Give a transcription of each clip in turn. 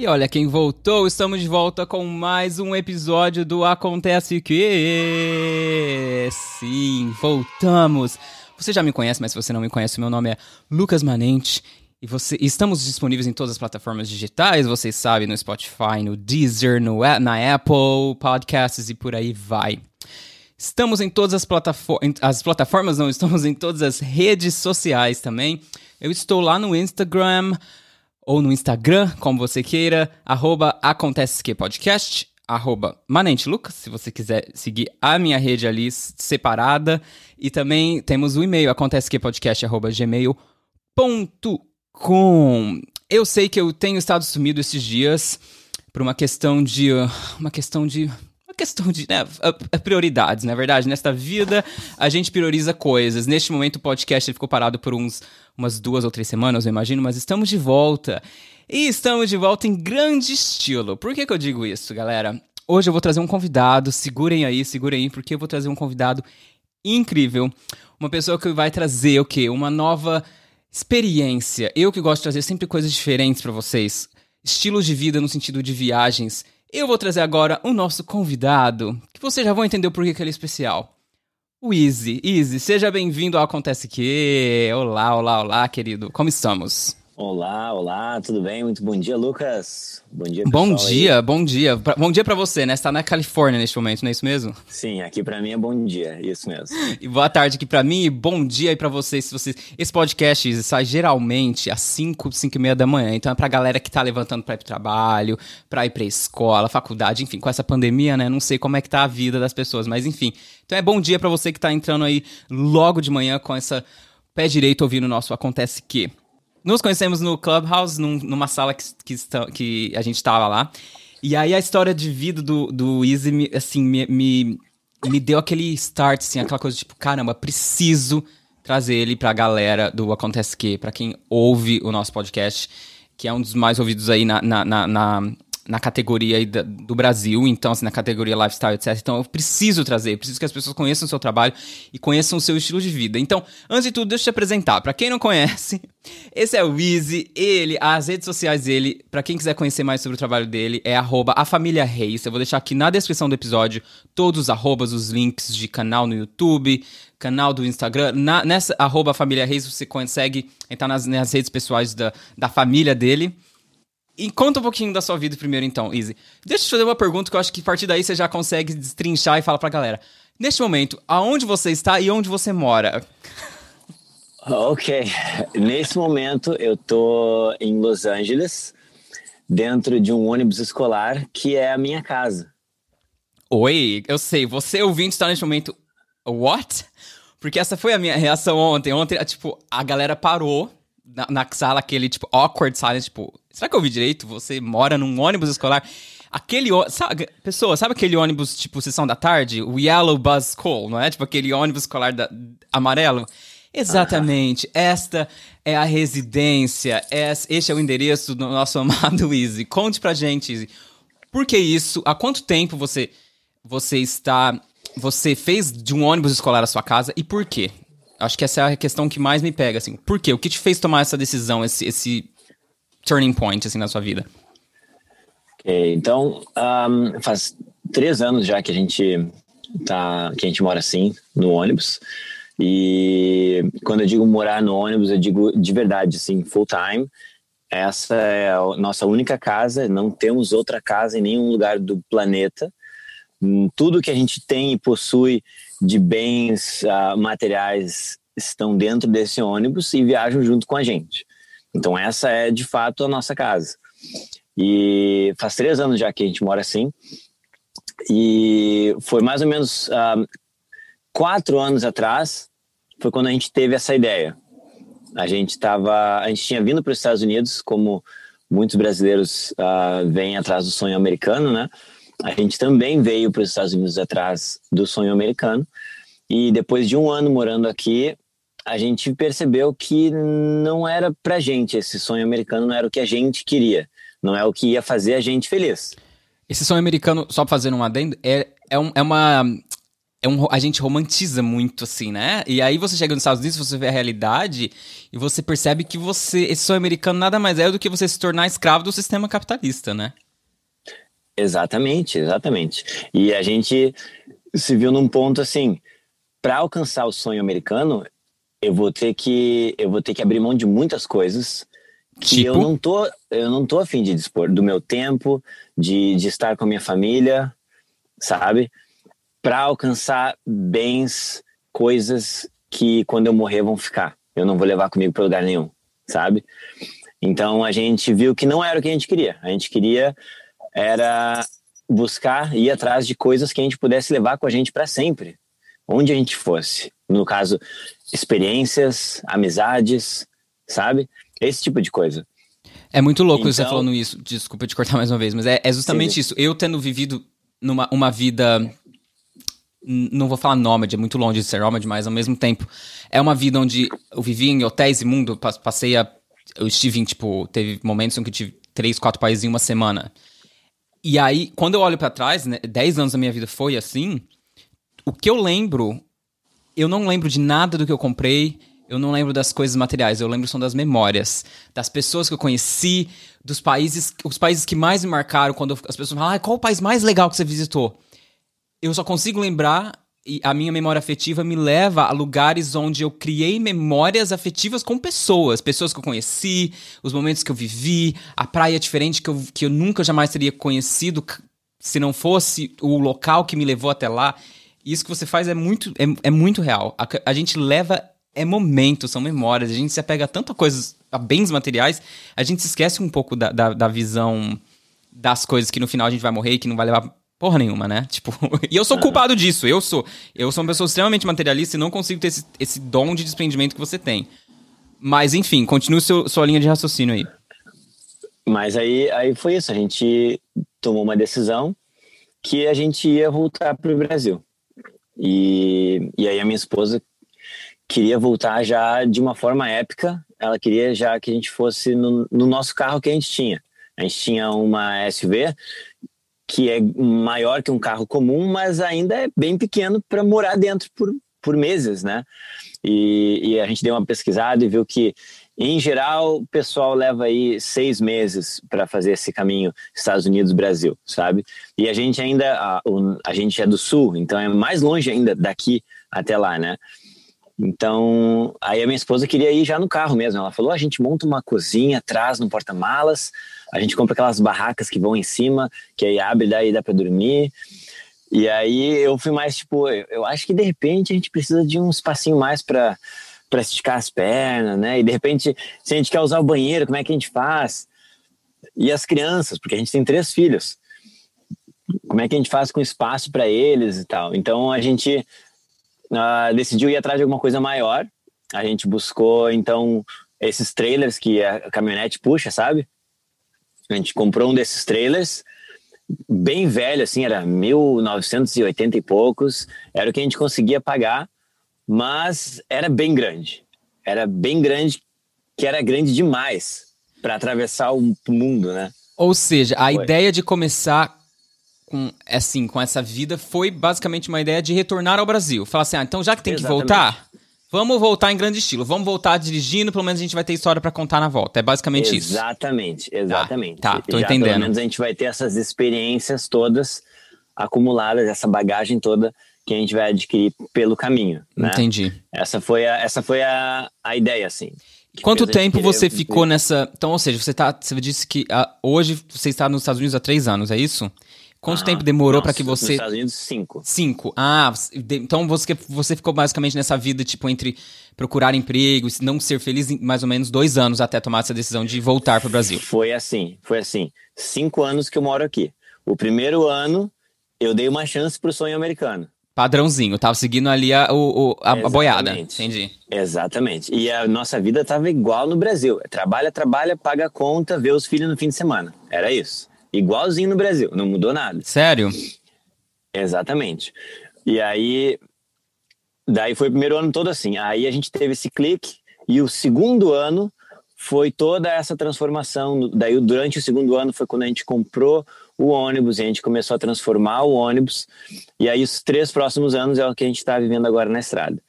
E olha quem voltou, estamos de volta com mais um episódio do Acontece Que. Sim, voltamos. Você já me conhece, mas se você não me conhece, meu nome é Lucas Manente. E você, estamos disponíveis em todas as plataformas digitais, vocês sabem, no Spotify, no Deezer, no, na Apple Podcasts e por aí vai. Estamos em todas as plataformas, as plataformas não, estamos em todas as redes sociais também. Eu estou lá no Instagram, ou no Instagram, como você queira, arroba Acontece Podcast, arroba Manente Lucas, se você quiser seguir a minha rede ali separada. E também temos o e-mail, acontecequepodcast, arroba gmail.com. Eu sei que eu tenho estado sumido esses dias por uma questão de... uma questão de questão de né, prioridades, na é verdade. Nesta vida, a gente prioriza coisas. Neste momento, o podcast ficou parado por uns umas duas ou três semanas, eu imagino, mas estamos de volta. E estamos de volta em grande estilo. Por que, que eu digo isso, galera? Hoje eu vou trazer um convidado, segurem aí, segurem aí, porque eu vou trazer um convidado incrível. Uma pessoa que vai trazer o quê? Uma nova experiência. Eu que gosto de trazer sempre coisas diferentes para vocês. Estilos de vida no sentido de viagens. Eu vou trazer agora o nosso convidado, que vocês já vão entender porquê que ele é especial o Easy. Easy, seja bem-vindo ao Acontece Que. Olá, olá, olá, querido. Como estamos? Olá, olá, tudo bem? Muito bom dia, Lucas. Bom dia, Bom dia, aí. bom dia. bom dia para você, né? Você tá na Califórnia neste momento, não é isso mesmo? Sim, aqui para mim é bom dia, isso mesmo. e boa tarde aqui para mim e bom dia aí para vocês. Se vocês. Esse podcast sai geralmente às 5, 5 e meia da manhã. Então é pra galera que tá levantando pra ir pro trabalho, pra ir pra escola, faculdade, enfim, com essa pandemia, né? Não sei como é que tá a vida das pessoas, mas enfim. Então é bom dia para você que tá entrando aí logo de manhã com essa pé direito ouvindo o nosso Acontece Que. Nos conhecemos no Clubhouse, num, numa sala que, que, que, a gente estava lá. E aí a história de vida do, do Easy, me, assim, me, me, me deu aquele start, assim, aquela coisa tipo, caramba, preciso trazer ele pra galera do Acontece Que, pra quem ouve o nosso podcast, que é um dos mais ouvidos aí na, na, na, na na categoria do Brasil, então, assim, na categoria lifestyle, etc. Então, eu preciso trazer, preciso que as pessoas conheçam o seu trabalho e conheçam o seu estilo de vida. Então, antes de tudo, deixa eu te apresentar. Para quem não conhece, esse é o Easy, ele, as redes sociais dele, para quem quiser conhecer mais sobre o trabalho dele, é arroba a família Reis. Eu vou deixar aqui na descrição do episódio todos os arrobas, os links de canal no YouTube, canal do Instagram. Na, nessa arroba família Reis você consegue entrar nas, nas redes pessoais da, da família dele. E conta um pouquinho da sua vida primeiro, então, Easy. Deixa eu te fazer uma pergunta que eu acho que a partir daí você já consegue destrinchar e falar pra galera. Neste momento, aonde você está e onde você mora? Ok. Nesse momento, eu tô em Los Angeles, dentro de um ônibus escolar que é a minha casa. Oi, eu sei. Você ouvinte está neste momento. What? Porque essa foi a minha reação ontem. Ontem, tipo, a galera parou na, na sala, aquele, tipo, awkward silence, tipo, será que eu ouvi direito? Você mora num ônibus escolar? Aquele, sabe, pessoa, sabe aquele ônibus, tipo, sessão da tarde? O Yellow Bus School, não é? Tipo, aquele ônibus escolar da, amarelo? Exatamente. Esta é a residência. Este é o endereço do nosso amado Easy. Conte pra gente, Easy. Por que isso? Há quanto tempo você, você está. Você fez de um ônibus escolar a sua casa e por quê? Acho que essa é a questão que mais me pega, assim. Por quê? O que te fez tomar essa decisão, esse, esse turning point, assim, na sua vida? Ok, então, um, faz três anos já que a gente tá, que a gente mora assim, no ônibus. E quando eu digo morar no ônibus, eu digo de verdade, assim, full time. Essa é a nossa única casa, não temos outra casa em nenhum lugar do planeta. Hum, tudo que a gente tem e possui de bens uh, materiais estão dentro desse ônibus e viajam junto com a gente. Então essa é de fato a nossa casa. E faz três anos já que a gente mora assim. E foi mais ou menos uh, quatro anos atrás foi quando a gente teve essa ideia. A gente estava, a gente tinha vindo para os Estados Unidos, como muitos brasileiros uh, vêm atrás do sonho americano, né? a gente também veio para os Estados Unidos atrás do sonho americano. E depois de um ano morando aqui, a gente percebeu que não era para gente esse sonho americano, não era o que a gente queria, não é o que ia fazer a gente feliz. Esse sonho americano, só fazendo um adendo, é, é, um, é uma é um, a gente romantiza muito, assim, né? E aí você chega nos Estados Unidos, você vê a realidade e você percebe que você, esse sonho americano nada mais é do que você se tornar escravo do sistema capitalista, né? Exatamente, exatamente. E a gente se viu num ponto assim, para alcançar o sonho americano, eu vou ter que eu vou ter que abrir mão de muitas coisas que tipo? eu não tô eu não tô afim de dispor do meu tempo, de, de estar com a minha família, sabe? para alcançar bens, coisas que quando eu morrer vão ficar. Eu não vou levar comigo para lugar nenhum, sabe? Então a gente viu que não era o que a gente queria. A gente queria era buscar ir atrás de coisas que a gente pudesse levar com a gente para sempre, onde a gente fosse. No caso, experiências, amizades, sabe? Esse tipo de coisa. É muito louco então, você falando isso. Desculpa te cortar mais uma vez, mas é, é justamente sim. isso. Eu tendo vivido numa uma vida não vou falar nômade, é muito longe de ser nômade, mas ao mesmo tempo é uma vida onde eu vivi em hotéis imundo, passei a eu estive em tipo, teve momentos em que eu tive três, quatro países em uma semana. E aí, quando eu olho para trás, né, dez anos da minha vida foi assim, o que eu lembro, eu não lembro de nada do que eu comprei, eu não lembro das coisas materiais, eu lembro são das memórias, das pessoas que eu conheci, dos países, os países que mais me marcaram quando as pessoas falam, ah, qual o país mais legal que você visitou? eu só consigo lembrar e a minha memória afetiva me leva a lugares onde eu criei memórias afetivas com pessoas, pessoas que eu conheci, os momentos que eu vivi, a praia diferente que eu, que eu nunca jamais teria conhecido se não fosse o local que me levou até lá. Isso que você faz é muito, é, é muito real. A, a gente leva é momentos, são memórias, a gente se apega a tanta coisas, a bens materiais, a gente se esquece um pouco da, da, da visão das coisas que no final a gente vai morrer e que não vai levar porra nenhuma, né? Tipo, e eu sou culpado disso. Eu sou. Eu sou uma pessoa extremamente materialista e não consigo ter esse, esse dom de desprendimento que você tem. Mas, enfim, continue seu, sua linha de raciocínio aí. Mas aí, aí foi isso. A gente tomou uma decisão que a gente ia voltar para o Brasil. E, e aí a minha esposa queria voltar já de uma forma épica. Ela queria já que a gente fosse no, no nosso carro que a gente tinha. A gente tinha uma SUV que é maior que um carro comum, mas ainda é bem pequeno para morar dentro por, por meses, né? E, e, a gente deu uma pesquisada e viu que, em geral, o pessoal leva aí seis meses para fazer esse caminho Estados Unidos-Brasil, sabe? E a gente ainda, a, a gente é do Sul, então é mais longe ainda daqui até lá, né? Então, aí a minha esposa queria ir já no carro mesmo. Ela falou: a gente monta uma cozinha atrás no porta-malas, a gente compra aquelas barracas que vão em cima, que aí abre, daí dá para dormir. E aí eu fui mais tipo, eu acho que de repente a gente precisa de um espacinho mais para para esticar as pernas, né? E de repente, se a gente quer usar o banheiro, como é que a gente faz? E as crianças, porque a gente tem três filhos. Como é que a gente faz com espaço para eles e tal? Então a gente uh, decidiu ir atrás de alguma coisa maior. A gente buscou então esses trailers que a caminhonete puxa, sabe? A gente comprou um desses trailers, bem velho, assim, era 1980 e poucos, era o que a gente conseguia pagar, mas era bem grande. Era bem grande, que era grande demais para atravessar o mundo, né? Ou seja, a foi. ideia de começar com assim, com essa vida foi basicamente uma ideia de retornar ao Brasil. Falar assim, ah, então já que tem Exatamente. que voltar, Vamos voltar em grande estilo. Vamos voltar dirigindo, pelo menos a gente vai ter história para contar na volta. É basicamente exatamente, isso. Exatamente, exatamente. Tá, tá tô Já, entendendo. Pelo menos a gente vai ter essas experiências todas acumuladas, essa bagagem toda que a gente vai adquirir pelo caminho. Né? Entendi. Essa foi a, essa foi a, a ideia, assim. Quanto tempo você ficou nessa. Então, ou seja, você, tá, você disse que uh, hoje você está nos Estados Unidos há três anos, é isso? Quanto ah, tempo demorou para que você. Nos Estados Unidos, cinco. Cinco. Ah, então você, você ficou basicamente nessa vida, tipo, entre procurar emprego e não ser feliz em mais ou menos dois anos até tomar essa decisão de voltar para o Brasil. Foi assim, foi assim. Cinco anos que eu moro aqui. O primeiro ano, eu dei uma chance pro sonho americano. Padrãozinho, tava seguindo ali a, o, a, a boiada. Entendi. Exatamente. E a nossa vida tava igual no Brasil. Trabalha, trabalha, paga a conta, vê os filhos no fim de semana. Era isso. Igualzinho no Brasil, não mudou nada. Sério? Exatamente. E aí, daí foi o primeiro ano todo assim. Aí a gente teve esse clique e o segundo ano foi toda essa transformação. Daí durante o segundo ano foi quando a gente comprou o ônibus, e a gente começou a transformar o ônibus, e aí os três próximos anos é o que a gente está vivendo agora na estrada.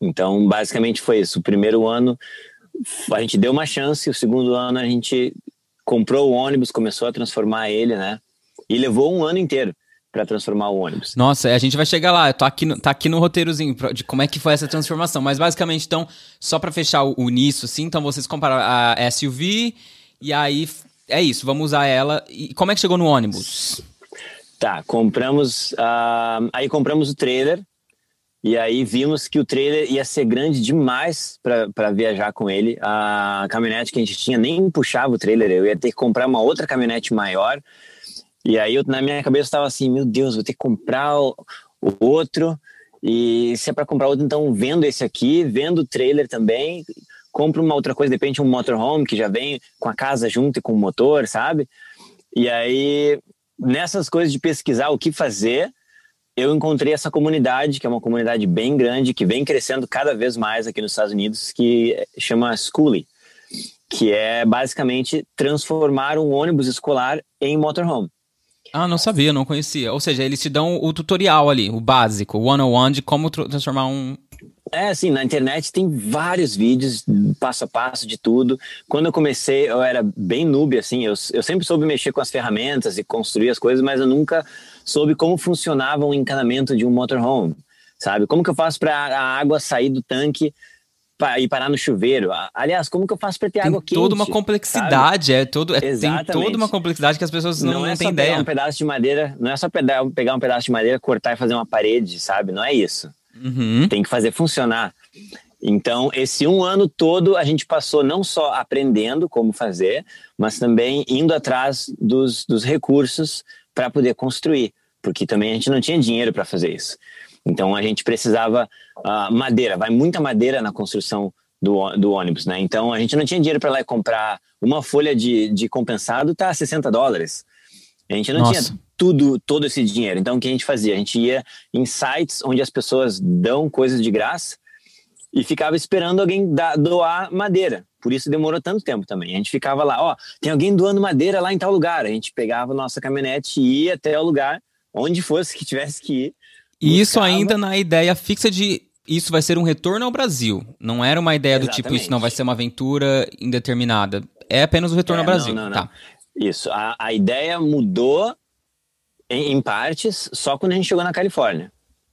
Então, basicamente foi isso. O primeiro ano a gente deu uma chance, o segundo ano a gente comprou o ônibus, começou a transformar ele, né? E levou um ano inteiro para transformar o ônibus. Nossa, a gente vai chegar lá. Tô aqui no, tá aqui no roteirozinho de como é que foi essa transformação. Mas basicamente, então, só para fechar o, o nisso, assim, então vocês compraram a SUV e aí é isso, vamos usar ela. E como é que chegou no ônibus? Tá, compramos. Uh, aí compramos o trailer. E aí vimos que o trailer ia ser grande demais para viajar com ele. A caminhonete que a gente tinha nem puxava o trailer, eu ia ter que comprar uma outra caminhonete maior. E aí eu, na minha cabeça estava assim, meu Deus, vou ter que comprar o, o outro. E se é para comprar outro, então vendo esse aqui, vendo o trailer também, compro uma outra coisa, de repente um motorhome que já vem com a casa junto e com o motor, sabe? E aí, nessas coisas de pesquisar o que fazer, eu encontrei essa comunidade, que é uma comunidade bem grande, que vem crescendo cada vez mais aqui nos Estados Unidos, que chama Schoolie, que é basicamente transformar um ônibus escolar em motorhome. Ah, não sabia, não conhecia. Ou seja, eles te dão o tutorial ali, o básico, o one-on-one de como transformar um. É, assim, na internet tem vários vídeos, passo a passo de tudo. Quando eu comecei, eu era bem noob, assim, eu, eu sempre soube mexer com as ferramentas e construir as coisas, mas eu nunca soube como funcionava um encanamento de um motorhome, sabe? Como que eu faço para a água sair do tanque e parar no chuveiro. Aliás, como que eu faço para ter tem água quente? toda uma complexidade, é todo, é, tem toda uma complexidade que as pessoas não, não, é têm ideia. Pegar um pedaço de madeira, não é só pegar um pedaço de madeira, cortar e fazer uma parede, sabe? Não é isso. Uhum. Tem que fazer funcionar. Então, esse um ano todo a gente passou não só aprendendo como fazer, mas também indo atrás dos, dos recursos para poder construir, porque também a gente não tinha dinheiro para fazer isso. Então a gente precisava uh, madeira, vai muita madeira na construção do, do ônibus, né? Então a gente não tinha dinheiro para lá e comprar uma folha de, de compensado, tá 60 dólares. A gente não Nossa. tinha tudo, todo esse dinheiro. Então o que a gente fazia? A gente ia em sites onde as pessoas dão coisas de graça e ficava esperando alguém da, doar madeira. Por isso demorou tanto tempo também. A gente ficava lá, ó, tem alguém doando madeira lá em tal lugar. A gente pegava nossa caminhonete e ia até o lugar, onde fosse que tivesse que ir, e isso ainda na ideia fixa de isso vai ser um retorno ao Brasil. Não era uma ideia Exatamente. do tipo, isso não vai ser uma aventura indeterminada. É apenas o retorno é, ao Brasil. Não, não, não. Tá. Isso. A, a ideia mudou em, em, partes só quando a gente chegou na Califórnia.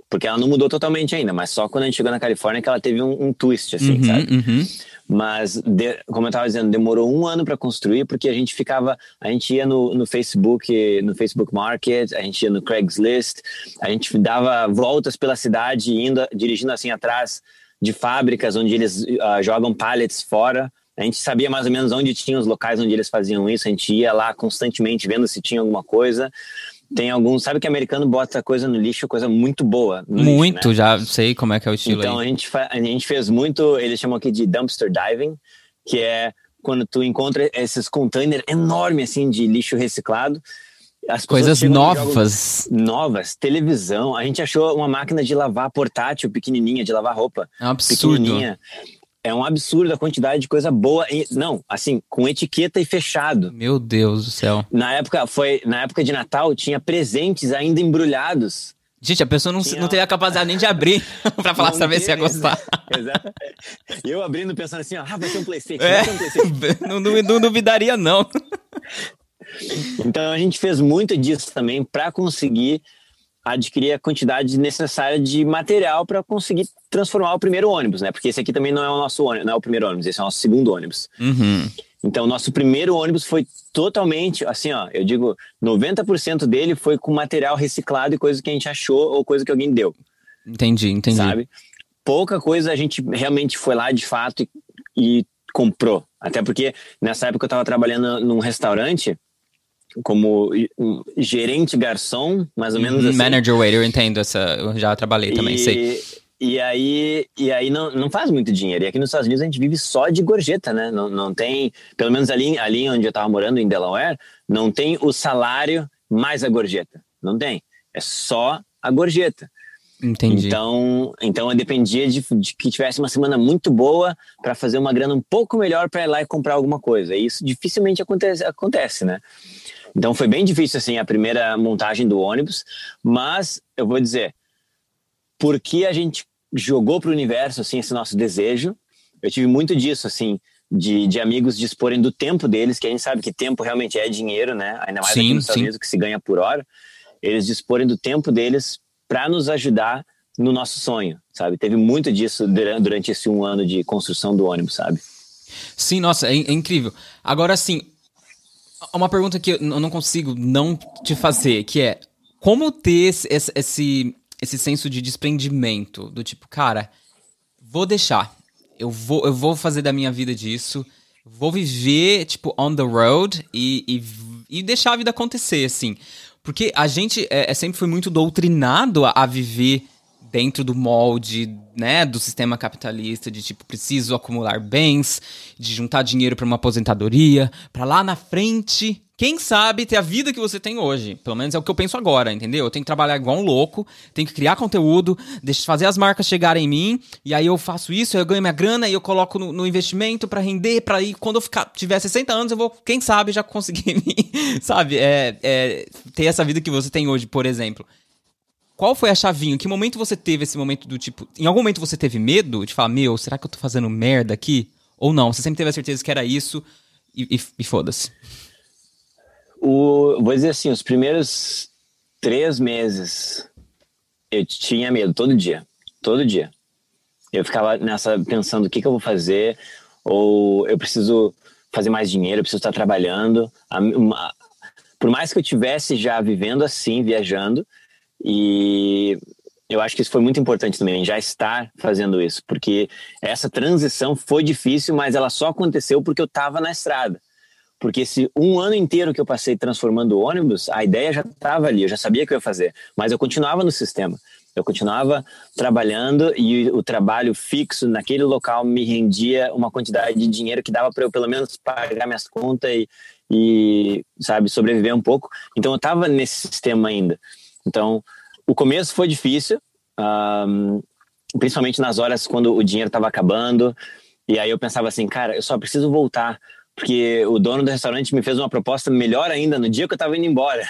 Porque ela não mudou totalmente ainda, mas só quando a gente chegou na Califórnia que ela teve um, um twist, assim, uhum, sabe? Uhum. Mas, de, como eu estava dizendo, demorou um ano para construir, porque a gente ficava, a gente ia no, no Facebook, no Facebook Market, a gente ia no Craigslist, a gente dava voltas pela cidade, indo, dirigindo assim atrás de fábricas onde eles uh, jogam pallets fora. A gente sabia mais ou menos onde tinha os locais onde eles faziam isso, a gente ia lá constantemente vendo se tinha alguma coisa tem alguns. Sabe que americano bota coisa no lixo, coisa muito boa. muito, lixo, né? já sei como é que é o estilo. Então aí. A, gente a gente fez muito, eles chamam aqui de dumpster diving, que é quando tu encontra esses containers enormes assim de lixo reciclado. As coisas novas. Novas, televisão. A gente achou uma máquina de lavar portátil pequenininha, de lavar roupa. É um absurdo. Pequenininha é um absurdo a quantidade de coisa boa. Não, assim, com etiqueta e fechado. Meu Deus do céu. Na época, foi, na época de Natal, tinha presentes ainda embrulhados. Gente, a pessoa não, tinha... não teria a capacidade nem de abrir pra falar, saber se ia gostar. Exato. Eu abrindo pensando assim, ó, ah, vai ser um Playstation, é, um Playstation. não, não, não duvidaria, não. Então a gente fez muito disso também para conseguir adquirir a quantidade necessária de material para conseguir transformar o primeiro ônibus, né? Porque esse aqui também não é o nosso ônibus, não é o primeiro ônibus, esse é o nosso segundo ônibus. Uhum. Então, nosso primeiro ônibus foi totalmente, assim, ó, eu digo, 90% dele foi com material reciclado e coisa que a gente achou ou coisa que alguém deu. Entendi, entendi. Sabe? Pouca coisa a gente realmente foi lá de fato e, e comprou. Até porque nessa época eu estava trabalhando num restaurante como gerente garçom, mais ou menos uhum, assim. Manager waiter, eu entendo essa, eu já trabalhei também, e, sei. E aí, e aí não, não faz muito dinheiro. E aqui nos Estados Unidos a gente vive só de gorjeta, né? Não, não tem, pelo menos ali, ali onde eu estava morando, em Delaware, não tem o salário mais a gorjeta. Não tem. É só a gorjeta. Entendi. Então, então eu dependia de, de que tivesse uma semana muito boa para fazer uma grana um pouco melhor para ir lá e comprar alguma coisa. E isso dificilmente acontece, acontece né? Então foi bem difícil assim a primeira montagem do ônibus, mas eu vou dizer, porque a gente jogou para o universo assim esse nosso desejo, eu tive muito disso assim, de, de amigos disporem do tempo deles, que a gente sabe que tempo realmente é dinheiro, né? Ainda mais sim, aqui nos Estados Unidos que se ganha por hora. Eles disporem do tempo deles para nos ajudar no nosso sonho, sabe? Teve muito disso durante esse um ano de construção do ônibus, sabe? Sim, nossa, é, é incrível. Agora, sim, uma pergunta que eu não consigo não te fazer, que é como ter esse, esse, esse senso de desprendimento, do tipo, cara, vou deixar, eu vou, eu vou fazer da minha vida disso, vou viver, tipo, on the road e, e, e deixar a vida acontecer, assim. Porque a gente é, é sempre foi muito doutrinado a, a viver dentro do molde, né, do sistema capitalista de tipo preciso acumular bens, de juntar dinheiro para uma aposentadoria, para lá na frente, quem sabe ter a vida que você tem hoje. Pelo menos é o que eu penso agora, entendeu? Eu tenho que trabalhar igual um louco, tenho que criar conteúdo, deixar fazer as marcas chegarem em mim, e aí eu faço isso, eu ganho minha grana e eu coloco no, no investimento para render, para ir quando eu ficar tiver 60 anos, eu vou, quem sabe já conseguir, sabe, é, é, ter essa vida que você tem hoje, por exemplo. Qual foi a chavinha? Em que momento você teve esse momento do tipo. Em algum momento você teve medo de falar, meu, será que eu tô fazendo merda aqui? Ou não? Você sempre teve a certeza que era isso e, e, e foda-se. Vou dizer assim, os primeiros três meses eu tinha medo todo dia. Todo dia. Eu ficava nessa pensando o que, que eu vou fazer, ou eu preciso fazer mais dinheiro, eu preciso estar trabalhando. Por mais que eu tivesse já vivendo assim, viajando, e eu acho que isso foi muito importante também, já estar fazendo isso, porque essa transição foi difícil, mas ela só aconteceu porque eu estava na estrada. Porque esse um ano inteiro que eu passei transformando ônibus, a ideia já estava ali, eu já sabia que eu ia fazer, mas eu continuava no sistema. Eu continuava trabalhando e o trabalho fixo naquele local me rendia uma quantidade de dinheiro que dava para eu pelo menos pagar minhas contas e, e sabe, sobreviver um pouco. Então eu estava nesse sistema ainda. Então, o começo foi difícil, um, principalmente nas horas quando o dinheiro estava acabando. E aí eu pensava assim, cara, eu só preciso voltar, porque o dono do restaurante me fez uma proposta melhor ainda no dia que eu estava indo embora.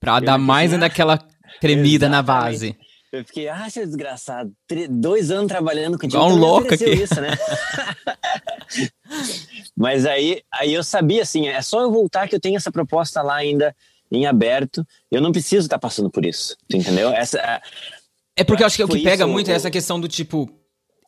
Pra eu dar mais ainda aquela tremida na base. Eu fiquei, ah, seu desgraçado, dois anos trabalhando contigo. Igual um louco aqui. Isso, né? Mas aí, aí eu sabia, assim, é só eu voltar que eu tenho essa proposta lá ainda em aberto. Eu não preciso estar passando por isso, entendeu? Essa é, porque eu acho que, o que pega isso, muito é essa questão do tipo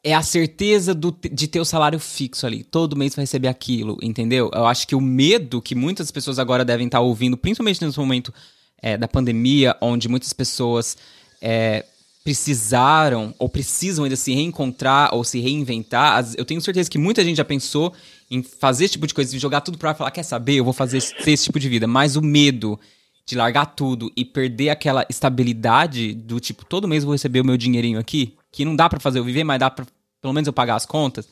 é a certeza do, de ter o salário fixo ali. Todo mês vai receber aquilo, entendeu? Eu acho que o medo que muitas pessoas agora devem estar ouvindo, principalmente nesse momento é, da pandemia, onde muitas pessoas é, precisaram ou precisam ainda se reencontrar ou se reinventar. Eu tenho certeza que muita gente já pensou em fazer esse tipo de coisa, de jogar tudo pra falar, quer saber, eu vou fazer esse, esse tipo de vida. Mas o medo de largar tudo e perder aquela estabilidade do tipo, todo mês eu vou receber o meu dinheirinho aqui, que não dá para fazer eu viver, mas dá pra pelo menos eu pagar as contas.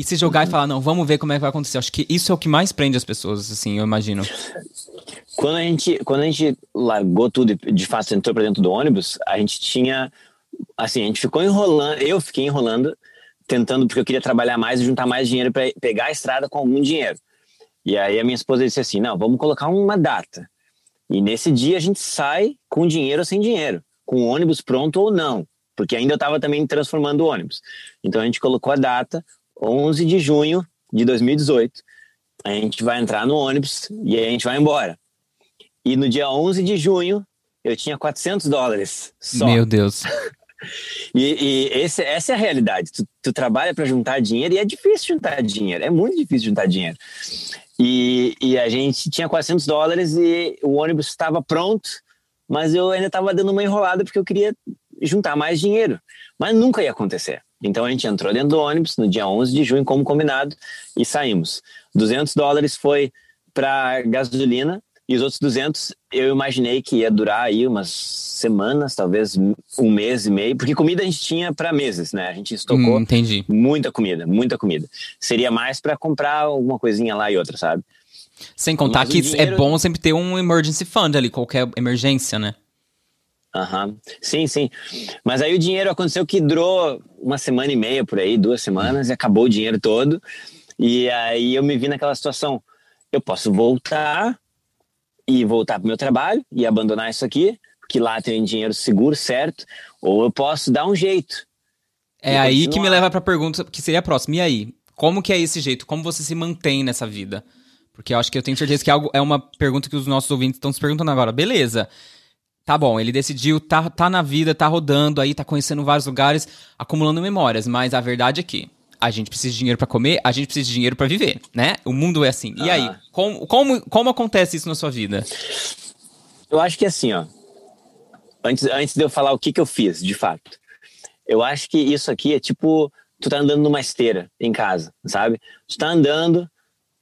E se jogar uhum. e falar, não, vamos ver como é que vai acontecer. Acho que isso é o que mais prende as pessoas, assim, eu imagino. Quando a gente, quando a gente largou tudo e de fato entrou pra dentro do ônibus, a gente tinha, assim, a gente ficou enrolando, eu fiquei enrolando tentando, porque eu queria trabalhar mais e juntar mais dinheiro para pegar a estrada com algum dinheiro. E aí a minha esposa disse assim: não, vamos colocar uma data. E nesse dia a gente sai com dinheiro ou sem dinheiro, com o ônibus pronto ou não, porque ainda eu estava também transformando o ônibus. Então a gente colocou a data, 11 de junho de 2018. A gente vai entrar no ônibus e aí a gente vai embora. E no dia 11 de junho eu tinha 400 dólares só. Meu Deus. E, e esse, essa é a realidade. Tu, tu trabalha para juntar dinheiro e é difícil juntar dinheiro. É muito difícil juntar dinheiro. E, e a gente tinha 400 dólares e o ônibus estava pronto, mas eu ainda estava dando uma enrolada porque eu queria juntar mais dinheiro. Mas nunca ia acontecer. Então a gente entrou dentro do ônibus no dia 11 de junho, como combinado, e saímos. 200 dólares foi para gasolina e os outros 200 eu imaginei que ia durar aí umas semanas, talvez um mês e meio, porque comida a gente tinha para meses, né? A gente estocou hum, muita comida, muita comida. Seria mais para comprar alguma coisinha lá e outra, sabe? Sem contar Mas que é dinheiro... é bom sempre ter um emergency fund ali, qualquer emergência, né? Uhum. sim, sim. Mas aí o dinheiro aconteceu que durou uma semana e meia por aí, duas semanas, e acabou o dinheiro todo. E aí eu me vi naquela situação. Eu posso voltar e voltar para o meu trabalho e abandonar isso aqui, que lá tem dinheiro seguro, certo? Ou eu posso dar um jeito. É aí que me leva para a pergunta que seria a próxima. E aí? Como que é esse jeito? Como você se mantém nessa vida? Porque eu acho que eu tenho certeza que é, algo, é uma pergunta que os nossos ouvintes estão se perguntando agora. Beleza. Tá bom, ele decidiu, tá, tá na vida, tá rodando aí, tá conhecendo vários lugares, acumulando memórias, mas a verdade é que a gente precisa de dinheiro para comer, a gente precisa de dinheiro para viver, né? O mundo é assim. E ah. aí, como, como, como acontece isso na sua vida? Eu acho que é assim, ó. Antes, antes de eu falar o que, que eu fiz, de fato. Eu acho que isso aqui é tipo, tu tá andando numa esteira em casa, sabe? Tu tá andando,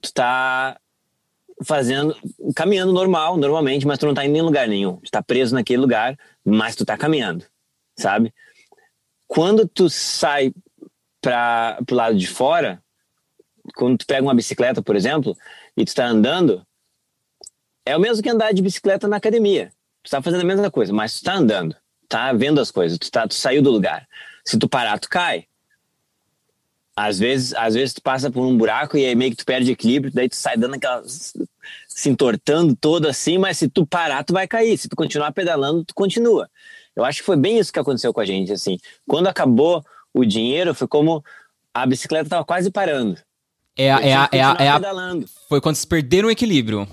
tu tá fazendo, caminhando normal, normalmente, mas tu não tá indo em lugar nenhum. Tu tá preso naquele lugar, mas tu tá caminhando, sabe? Quando tu sai para pro lado de fora, quando tu pega uma bicicleta, por exemplo, e tu está andando, é o mesmo que andar de bicicleta na academia. Tu está fazendo a mesma coisa, mas tu está andando, tá vendo as coisas, tu, tá, tu saiu do lugar. Se tu parar, tu cai. Às vezes, às vezes tu passa por um buraco e aí meio que tu perde equilíbrio, daí tu sai dando aquela se entortando todo assim, mas se tu parar, tu vai cair. Se tu continuar pedalando, tu continua. Eu acho que foi bem isso que aconteceu com a gente, assim. Quando acabou o dinheiro, foi como a bicicleta estava quase parando. É a, é a, é a, é a, Foi quando vocês perderam o equilíbrio.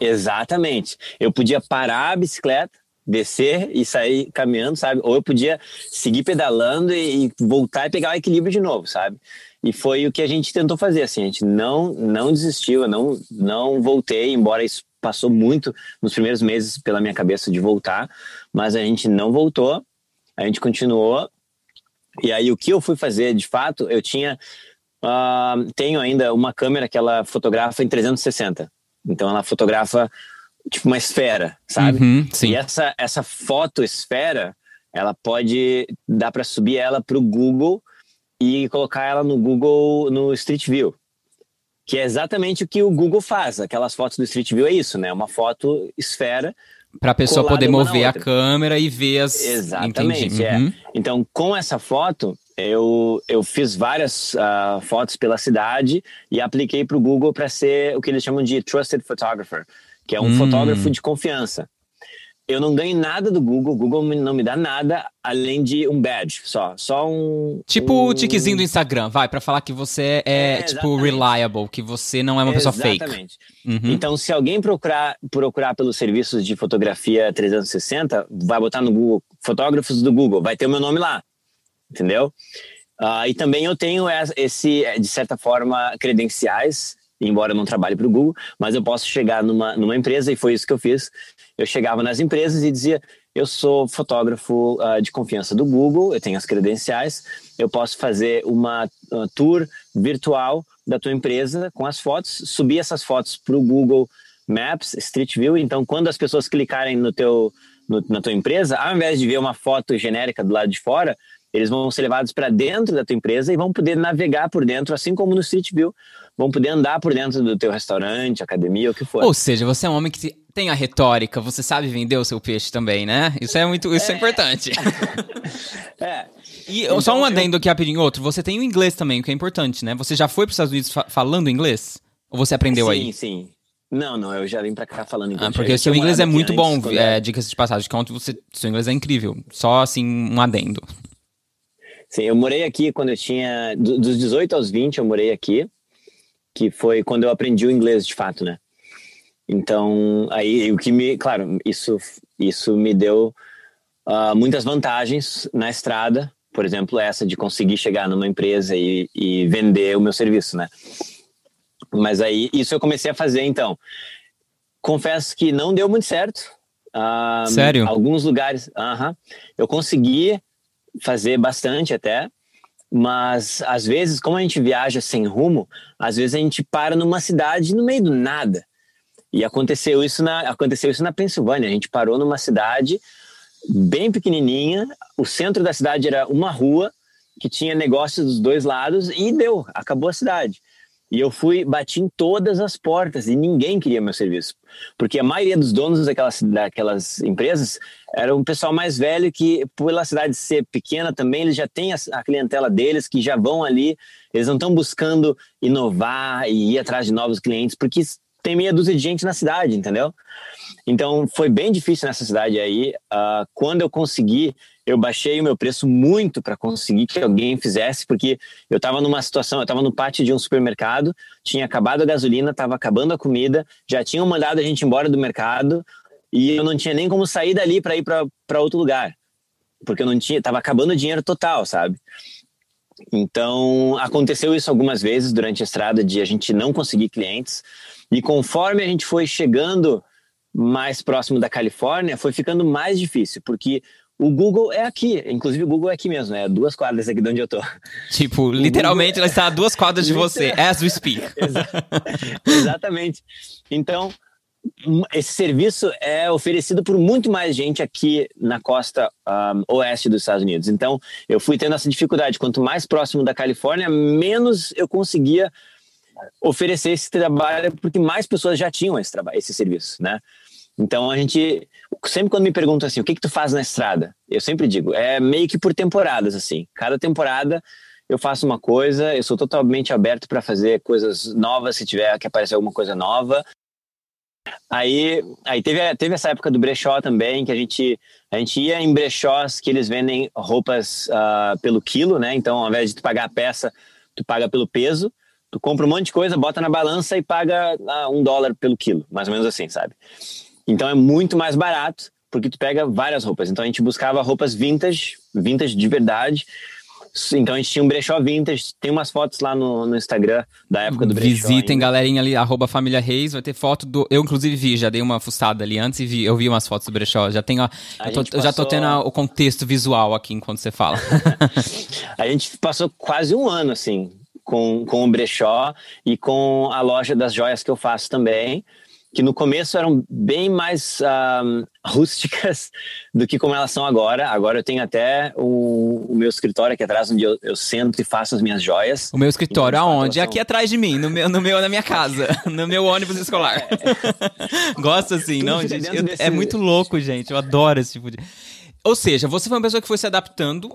Exatamente. Eu podia parar a bicicleta, descer e sair caminhando, sabe? Ou eu podia seguir pedalando e, voltar e pegar o equilíbrio de novo, sabe? E foi o que a gente tentou fazer, assim, a gente não não desistiu, eu não não voltei, embora isso passou muito nos primeiros meses pela minha cabeça de voltar, mas a gente não voltou, a gente continuou e aí o que eu fui fazer, de fato, eu tinha uh, tenho ainda uma câmera que ela fotografa em 360. Então ela fotografa tipo uma esfera, sabe? Uhum, e essa essa foto esfera, ela pode dar para subir ela para o Google e colocar ela no Google no Street View. Que é exatamente o que o Google faz. Aquelas fotos do Street View é isso, né? Uma foto esfera para a pessoa poder mover a câmera e ver as. Exatamente. É. Uhum. Então, com essa foto, eu, eu fiz várias uh, fotos pela cidade e apliquei para o Google para ser o que eles chamam de Trusted Photographer, que é um hum. fotógrafo de confiança eu não ganho nada do Google, o Google não me dá nada além de um badge só, só um tipo um... o tiquezinho do Instagram, vai para falar que você é, é tipo reliable, que você não é uma pessoa fake. Exatamente. Uhum. Então, se alguém procurar procurar pelos serviços de fotografia 360, vai botar no Google fotógrafos do Google, vai ter o meu nome lá, entendeu? Uh, e também eu tenho esse, de certa forma, credenciais embora eu não trabalhe para o Google, mas eu posso chegar numa, numa empresa, e foi isso que eu fiz. Eu chegava nas empresas e dizia: Eu sou fotógrafo uh, de confiança do Google, eu tenho as credenciais, eu posso fazer uma uh, tour virtual da tua empresa com as fotos, subir essas fotos para o Google Maps, Street View. Então, quando as pessoas clicarem no teu, no, na tua empresa, ao invés de ver uma foto genérica do lado de fora, eles vão ser levados para dentro da tua empresa e vão poder navegar por dentro, assim como no Street View, vão poder andar por dentro do teu restaurante, academia, o que for. Ou seja, você é um homem que tem a retórica, você sabe vender o seu peixe também, né? Isso é muito, isso é, é importante. é. E então, só um adendo eu... aqui rapidinho, outro, você tem o inglês também, o que é importante, né? Você já foi para os Estados Unidos fa falando inglês? Ou você aprendeu sim, aí? Sim, sim. Não, não, eu já vim pra cá falando inglês. Ah, porque seu inglês é muito bom, é, dicas de passagem, que você, seu inglês é incrível. Só assim, um adendo. Sim, eu morei aqui quando eu tinha. Dos 18 aos 20, eu morei aqui que foi quando eu aprendi o inglês de fato, né? Então, aí o que me, claro, isso isso me deu uh, muitas vantagens na estrada, por exemplo, essa de conseguir chegar numa empresa e, e vender o meu serviço, né? Mas aí isso eu comecei a fazer, então. Confesso que não deu muito certo. Uh, Sério? Alguns lugares, uh -huh, eu consegui fazer bastante até, mas às vezes, como a gente viaja sem rumo, às vezes a gente para numa cidade no meio do nada. E aconteceu isso na, aconteceu isso na Pensilvânia. A gente parou numa cidade bem pequenininha, o centro da cidade era uma rua que tinha negócios dos dois lados e deu, acabou a cidade. E eu fui, bati em todas as portas e ninguém queria meu serviço. Porque a maioria dos donos daquelas, daquelas empresas era um pessoal mais velho que, pela cidade ser pequena também, eles já têm a, a clientela deles, que já vão ali, eles não estão buscando inovar e ir atrás de novos clientes, porque tem meia dúzia de gente na cidade, entendeu? Então foi bem difícil nessa cidade aí. Uh, quando eu consegui, eu baixei o meu preço muito para conseguir que alguém fizesse, porque eu estava numa situação, eu estava no pátio de um supermercado, tinha acabado a gasolina, estava acabando a comida, já tinham mandado a gente embora do mercado e eu não tinha nem como sair dali para ir para outro lugar, porque eu não tinha, estava acabando o dinheiro total, sabe? Então aconteceu isso algumas vezes durante a estrada de a gente não conseguir clientes e conforme a gente foi chegando mais próximo da Califórnia, foi ficando mais difícil, porque o Google é aqui, inclusive o Google é aqui mesmo, é duas quadras aqui de onde eu tô. Tipo, literalmente ela está a duas quadras de você, as we speak. Exa exatamente. Então, esse serviço é oferecido por muito mais gente aqui na costa um, oeste dos Estados Unidos. Então, eu fui tendo essa dificuldade. Quanto mais próximo da Califórnia, menos eu conseguia oferecer esse trabalho, porque mais pessoas já tinham esse trabalho, esse serviço, né? Então a gente sempre quando me perguntam assim, o que que tu faz na estrada? Eu sempre digo, é meio que por temporadas assim. Cada temporada eu faço uma coisa, eu sou totalmente aberto para fazer coisas novas se tiver que aparecer alguma coisa nova. Aí, aí teve, teve essa época do brechó também, que a gente, a gente ia em brechós que eles vendem roupas uh, pelo quilo, né? Então, ao invés de tu pagar a peça, tu paga pelo peso. Tu compra um monte de coisa, bota na balança e paga uh, um dólar pelo quilo, mais ou menos assim, sabe? Então é muito mais barato, porque tu pega várias roupas. Então a gente buscava roupas vintage, vintage de verdade. Então a gente tinha um brechó vintage, tem umas fotos lá no, no Instagram da época do brechó. Visitem, galerinha ali, arroba família Reis, vai ter foto do... Eu inclusive vi, já dei uma fuçada ali antes e vi, eu vi umas fotos do brechó, já tenho... A, a eu, tô, passou... eu, já tô tendo a, o contexto visual aqui enquanto você fala. a gente passou quase um ano, assim, com, com o brechó e com a loja das joias que eu faço também que no começo eram bem mais um, rústicas do que como elas são agora. Agora eu tenho até o, o meu escritório aqui atrás, onde eu, eu, sento e faço as minhas joias. O meu escritório então, aonde? Aqui atrás de mim, no meu, no meu, na minha casa, no meu ônibus escolar. É. Gosto assim, Tudo não, gente? Eu, desse... É muito louco, gente. Eu adoro esse tipo de. Ou seja, você foi uma pessoa que foi se adaptando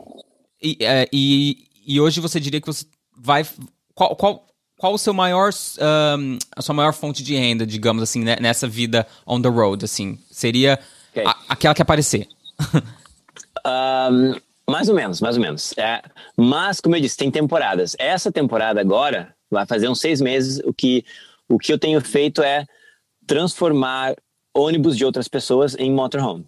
e, é, e, e hoje você diria que você vai. Qual, qual, qual o seu maior, um, a sua maior fonte de renda, digamos assim, né, nessa vida on the road, assim? Seria okay. a, aquela que aparecer. um, mais ou menos, mais ou menos. É, mas, como eu disse, tem temporadas. Essa temporada agora, vai fazer uns seis meses, o que, o que eu tenho feito é transformar ônibus de outras pessoas em motorhome.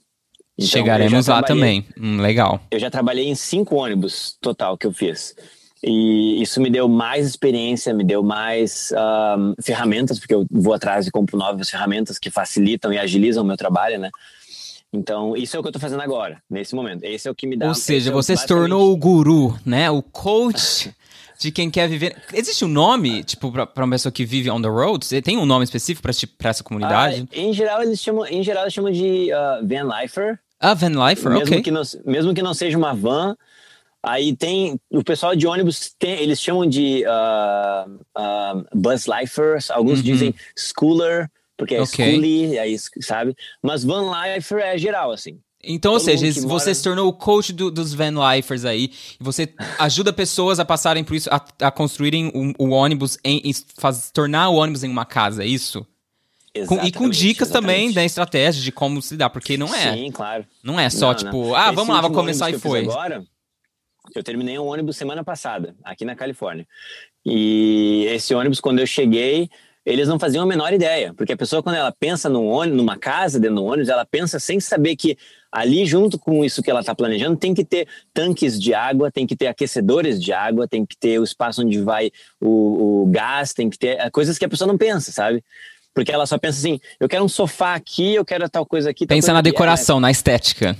Então, Chegaremos lá também. Hum, legal. Eu já trabalhei em cinco ônibus total que eu fiz. E isso me deu mais experiência, me deu mais um, ferramentas, porque eu vou atrás e compro novas ferramentas que facilitam e agilizam o meu trabalho, né? Então, isso é o que eu tô fazendo agora, nesse momento. Esse é o que me dá... Ou seja, você se tornou o guru, né? O coach de quem quer viver... Existe um nome, tipo, pra, pra uma pessoa que vive on the road? Você tem um nome específico pra, pra essa comunidade? Ah, em geral, eles chamam, em geral, eles chamam de uh, van lifer. Ah, van lifer, mesmo ok. Que não, mesmo que não seja uma van, Aí tem o pessoal de ônibus, tem, eles chamam de uh, uh, bus lifers, alguns uhum. dizem schooler, porque é okay. schoolie, aí, sabe? Mas van lifer é geral, assim. Então, ou seja, você mora... se tornou o coach do, dos van lifers aí, e você ajuda pessoas a passarem por isso, a, a construírem o, o ônibus, em, faz, tornar o ônibus em uma casa, é isso? Com, e com dicas exatamente. também da estratégia de como se dá, porque não é. Sim, claro. Não é só, não, tipo, não. ah, Esse vamos lá, vamos começar e foi. Agora, eu terminei um ônibus semana passada, aqui na Califórnia. E esse ônibus, quando eu cheguei, eles não faziam a menor ideia, porque a pessoa, quando ela pensa num ônibus, numa casa dentro do ônibus, ela pensa sem saber que ali, junto com isso que ela está planejando, tem que ter tanques de água, tem que ter aquecedores de água, tem que ter o espaço onde vai o, o gás, tem que ter é, coisas que a pessoa não pensa, sabe? Porque ela só pensa assim: eu quero um sofá aqui, eu quero tal coisa aqui. Pensa coisa na aqui. decoração, é, na estética.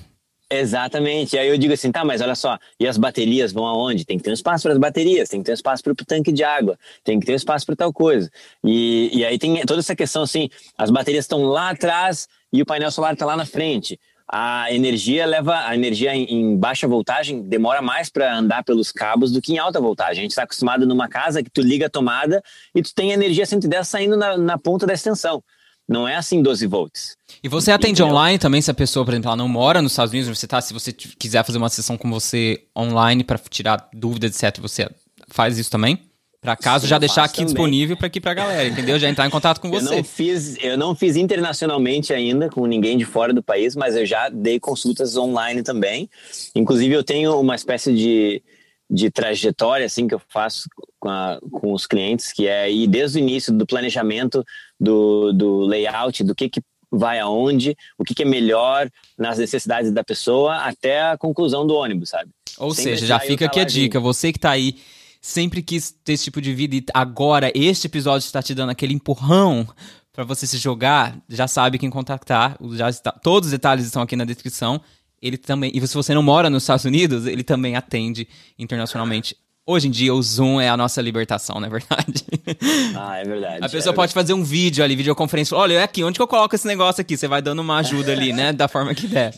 Exatamente. Aí eu digo assim, tá, mas olha só, e as baterias vão aonde? Tem que ter um espaço para as baterias, tem que ter um espaço para o tanque de água, tem que ter um espaço para tal coisa. E, e aí tem toda essa questão assim, as baterias estão lá atrás e o painel solar está lá na frente. A energia leva a energia em, em baixa voltagem demora mais para andar pelos cabos do que em alta voltagem. A gente está acostumado numa casa que tu liga a tomada e tu tem energia 110 saindo na, na ponta da extensão. Não é assim 12 volts. E você atende Entendeu? online também, se a pessoa, por exemplo, ela não mora nos Estados Unidos, você tá, se você quiser fazer uma sessão com você online para tirar dúvidas, etc, você faz isso também? Para caso Sim, já eu deixar aqui também. disponível para aqui pra galera, entendeu? Já entrar em contato com Eu você. não fiz, eu não fiz internacionalmente ainda com ninguém de fora do país, mas eu já dei consultas online também. Inclusive eu tenho uma espécie de, de trajetória assim que eu faço com, a- com os clientes, que é ir desde o início do planejamento, do, do layout, do que que vai aonde, o que que é melhor nas necessidades da pessoa, até a conclusão do ônibus, sabe? Ou Sem seja, já fica aqui a dica. Você que tá aí, sempre quis ter esse tipo de vida e agora este episódio está te dando aquele empurrão pra você se jogar, já sabe quem contactar. Já está, todos os detalhes estão aqui na descrição. Ele também, e se você não mora nos Estados Unidos, ele também atende internacionalmente. Hoje em dia, o Zoom é a nossa libertação, não é verdade? Ah, é verdade. A pessoa é pode fazer um vídeo ali, videoconferência. Olha, é aqui, onde que eu coloco esse negócio aqui? Você vai dando uma ajuda ali, né? Da forma que der.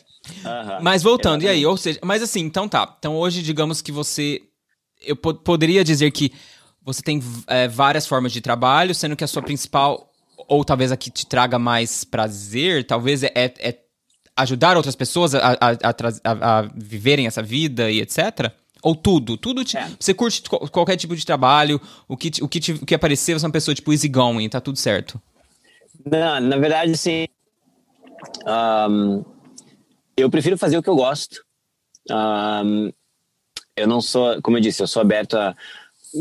Mas voltando, e aí? exatamente. Ou seja, mas assim, então tá. Então hoje, digamos que você. Eu po- poderia dizer que você tem é, várias formas de trabalho, sendo que a sua principal, ou talvez a que te traga mais prazer, talvez é, é- é ajudar outras pessoas a, a- a- a viverem essa vida e etc. Ou tudo, tudo te- É. você curte qual- qualquer tipo de trabalho, o que, o que, te- o que aparecer, você é uma pessoa tipo easygoing, tá tudo certo. Na, na verdade, sim. Ahn, eu prefiro fazer o que eu gosto. Ahn, eu não sou, como eu disse, eu sou aberto a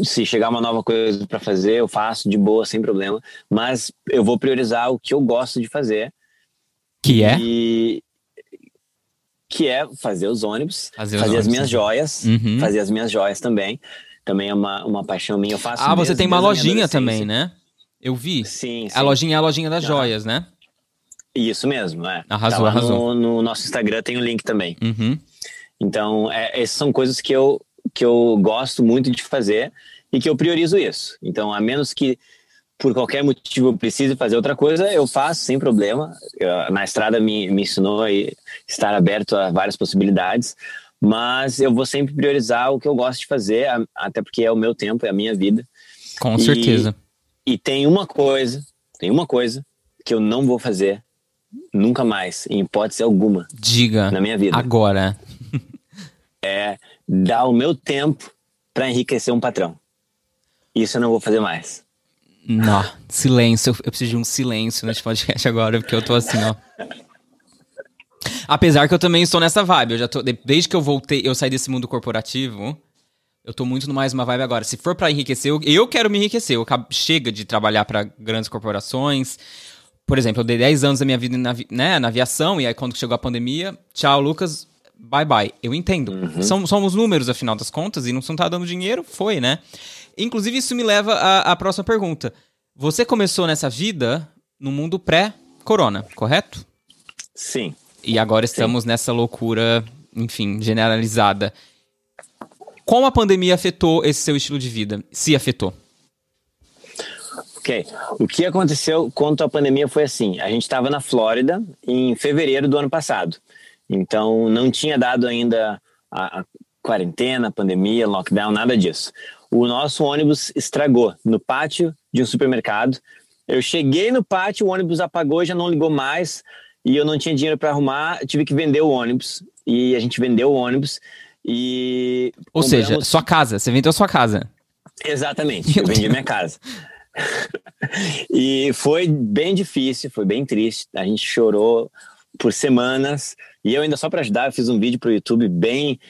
se chegar uma nova coisa para fazer, eu faço de boa, sem problema. Mas eu vou priorizar o que eu gosto de fazer. Que é? E que é fazer os ônibus, Fazer fazer, os as ônibus, minhas sim. joias, Uhum. fazer as minhas joias também. Também é uma, uma paixão minha. Eu faço Ah, você tem uma lojinha também, né? Eu vi. Sim, sim. A lojinha é a lojinha das Ah. joias, né? Isso mesmo, é. Arrasou, Tá arrasou. No, no nosso Instagram tem o link também. Uhum. Então, é, essas são coisas que eu, que eu gosto muito de fazer e que eu priorizo isso. Então, a menos que por qualquer motivo eu precise fazer outra coisa, eu faço sem problema. Na estrada me, me ensinou a estar aberto a várias possibilidades, mas eu vou sempre priorizar o que eu gosto de fazer, até porque é o meu tempo, é a minha vida. Com E- certeza. E tem uma coisa, tem uma coisa que eu não vou fazer nunca mais, em hipótese alguma, Diga. na minha vida. Agora. Dar o meu tempo para enriquecer um patrão. Isso eu não vou fazer mais. Não. Silêncio. Eu preciso de um silêncio nesse podcast agora, porque eu tô assim, ó. Apesar que eu também estou nessa vibe. Eu já tô. de- Desde que eu voltei, eu saí desse mundo corporativo. Eu tô muito mais uma vibe agora. Se for pra enriquecer, eu, eu quero me enriquecer. Eu acabo- chega de trabalhar pra grandes corporações. Por exemplo, eu dei 10 anos da minha vida na, né, na aviação, e aí quando chegou a pandemia, tchau, Lucas, bye bye. Eu entendo. São, são os números, afinal das contas, e não não tá dando dinheiro, foi, né? Inclusive, isso me leva à, à próxima pergunta. Você começou nessa vida no mundo pré-corona, correto? Sim. E agora estamos nessa loucura, enfim, generalizada. Como a pandemia afetou esse seu estilo de vida? Se afetou. Ok. O que aconteceu quanto à pandemia foi assim: a gente estava na Flórida em fevereiro do ano passado. Então não tinha dado ainda a, a quarentena, pandemia, lockdown, nada disso. O nosso ônibus estragou no pátio de um supermercado. Eu cheguei no pátio, o ônibus apagou, já não ligou mais e eu não tinha dinheiro para arrumar. Tive que vender o ônibus e a gente vendeu o ônibus e Ou seja, compramos- sua casa. Você vendeu sua casa. Exatamente, Meu eu vendi Deus. minha casa. e foi bem difícil, foi bem triste. A gente chorou por semanas. E eu ainda só para ajudar, eu fiz um vídeo pro YouTube bem,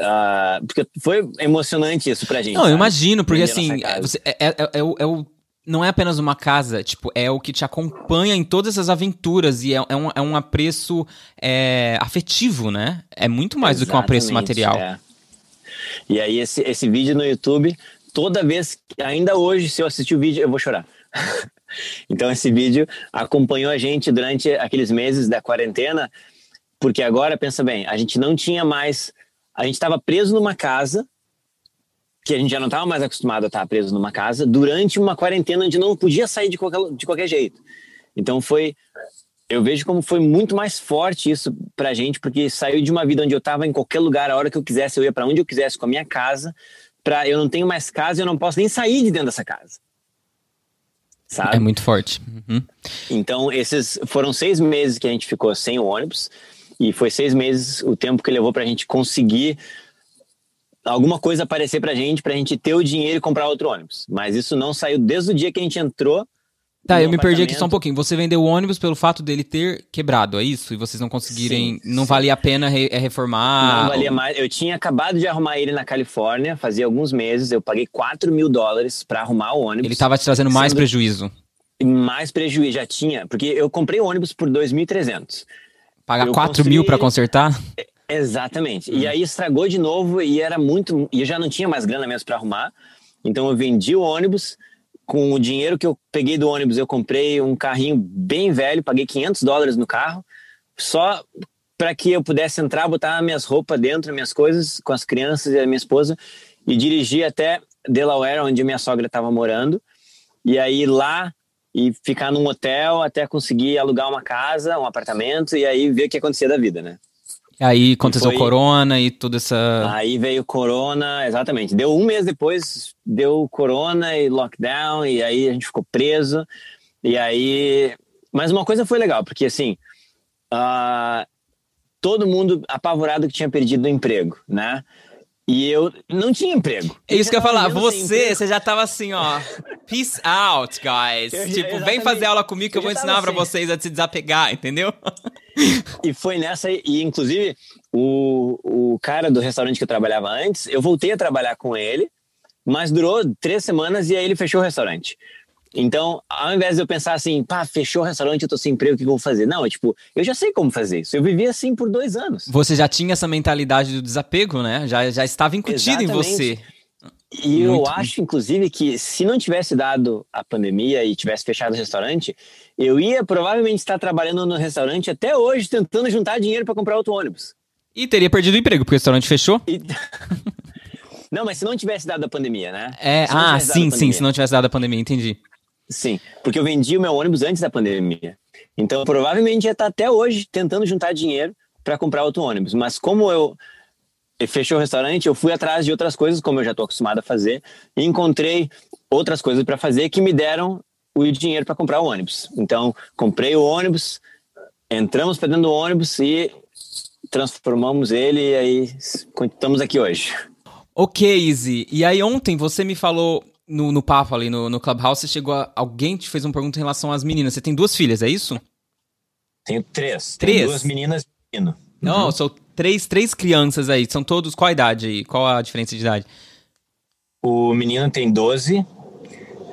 ah, porque foi emocionante isso pra gente. Não, eu sabe? imagino, porque assim, casa. é, você- é- é- é o- é o- não é apenas uma casa, tipo, é o que te acompanha em todas essas aventuras e é, é um, é um apreço é, afetivo, né? É muito mais do que um apreço material. é. E aí esse, esse vídeo no YouTube, toda vez, ainda hoje, se eu assistir o vídeo, eu vou chorar. então esse vídeo acompanhou a gente durante aqueles meses da quarentena, porque agora, pensa bem, a gente não tinha mais, a gente estava preso numa casa, que a gente já não estava mais acostumado a estar preso numa casa, durante uma quarentena onde não podia sair de qualquer, de qualquer jeito. Então foi eu vejo como foi muito mais forte isso pra gente, porque saiu de uma vida onde eu tava em qualquer lugar, a hora que eu quisesse, eu ia para onde eu quisesse com a minha casa, para eu não tenho mais casa eu não posso nem sair de dentro dessa casa. Sabe? É muito forte. Uhum. Então, esses foram seis meses que a gente ficou sem o ônibus, e foi seis meses o tempo que levou pra gente conseguir alguma coisa aparecer pra gente, pra gente ter o dinheiro e comprar outro ônibus. Mas isso não saiu desde o dia que a gente entrou. Tá, eu me perdi aqui só um pouquinho. Você vendeu o ônibus pelo fato dele ter quebrado, é isso? E vocês não conseguirem. Sim, não sim. valia a pena re é reformar? Não valia ou... mais. Eu tinha acabado de arrumar ele na Califórnia, fazia alguns meses. Eu paguei 4 mil dólares para arrumar o ônibus. Ele tava te trazendo mais prejuízo. Mais prejuízo, já tinha. Porque eu comprei o ônibus por 2.300. Pagar 4 construí... mil para consertar? Exatamente. Hum. E aí estragou de novo e era muito. E eu já não tinha mais grana mesmo para arrumar. Então eu vendi o ônibus. Com o dinheiro que eu peguei do ônibus, eu comprei um carrinho bem velho, paguei 500 dólares no carro, só para que eu pudesse entrar, botar minhas roupas dentro, minhas coisas, com as crianças e a minha esposa, e dirigir até Delaware, onde minha sogra estava morando. E aí lá e ficar num hotel até conseguir alugar uma casa, um apartamento e aí ver o que acontecia da vida, né? Aí aconteceu foi... corona e toda essa. Aí veio corona, exatamente. Deu um mês depois, deu corona e lockdown, e aí a gente ficou preso. E aí. Mas uma coisa foi legal, porque assim. Uh, todo mundo apavorado que tinha perdido o emprego, né? E eu não tinha emprego. É isso que eu ia falar. Você, você já tava assim, ó. Peace out, guys. Eu, tipo, vem fazer aula comigo que eu, eu vou ensinar assim. pra vocês a se desapegar, entendeu? E foi nessa. E inclusive, o, o cara do restaurante que eu trabalhava antes, eu voltei a trabalhar com ele, mas durou três semanas e aí ele fechou o restaurante. Então, ao invés de eu pensar assim, pá, fechou o restaurante, eu tô sem emprego, o que eu vou fazer? Não, é tipo, eu já sei como fazer isso. Eu vivi assim por dois anos. Você já tinha essa mentalidade do desapego, né? Já, já estava incutido em você. E muito, eu acho, inclusive, que se não tivesse dado a pandemia e tivesse fechado o restaurante, eu ia provavelmente estar trabalhando no restaurante até hoje, tentando juntar dinheiro para comprar outro ônibus. E teria perdido o emprego, porque o restaurante fechou? E... não, mas se não tivesse dado a pandemia, né? É, ah, sim, sim, se não tivesse dado a pandemia, entendi. Sim, porque eu vendi o meu ônibus antes da pandemia. Então, provavelmente ia estar até hoje tentando juntar dinheiro para comprar outro ônibus. Mas como eu fechou o restaurante, eu fui atrás de outras coisas, como eu já estou acostumado a fazer, e encontrei outras coisas para fazer que me deram o dinheiro para comprar o ônibus. Então, comprei o ônibus, entramos para dentro do ônibus e transformamos ele e aí estamos aqui hoje. Ok, Easy. E aí ontem você me falou no, no papo ali no, no Clubhouse, chegou a, alguém te fez uma pergunta em relação às meninas. Você tem duas filhas, é isso? Tenho três. Três? Tenho duas meninas e um menino. Não, uhum. são três, três crianças aí. São todos. Qual a idade aí? Qual a diferença de idade? O menino tem 12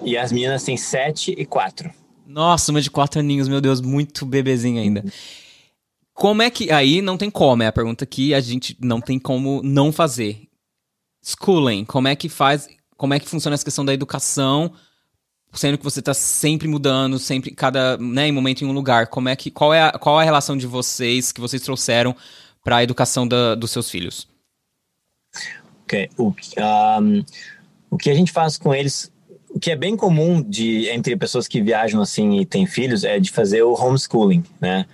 e as meninas têm 7 e 4. Nossa, uma de 4 aninhos, meu Deus, muito bebezinho ainda. Como é que. Aí não tem como, é a pergunta que a gente não tem como não fazer. Schooling, como é que faz como é que funciona essa questão da educação, sendo que você está sempre mudando, sempre cada né, em momento em um lugar. Como é que qual é a, qual é a relação de vocês que vocês trouxeram para a educação da, dos seus filhos? Ok, o, um, o que a gente faz com eles, o que é bem comum de entre pessoas que viajam assim e têm filhos é de fazer o homeschooling, né?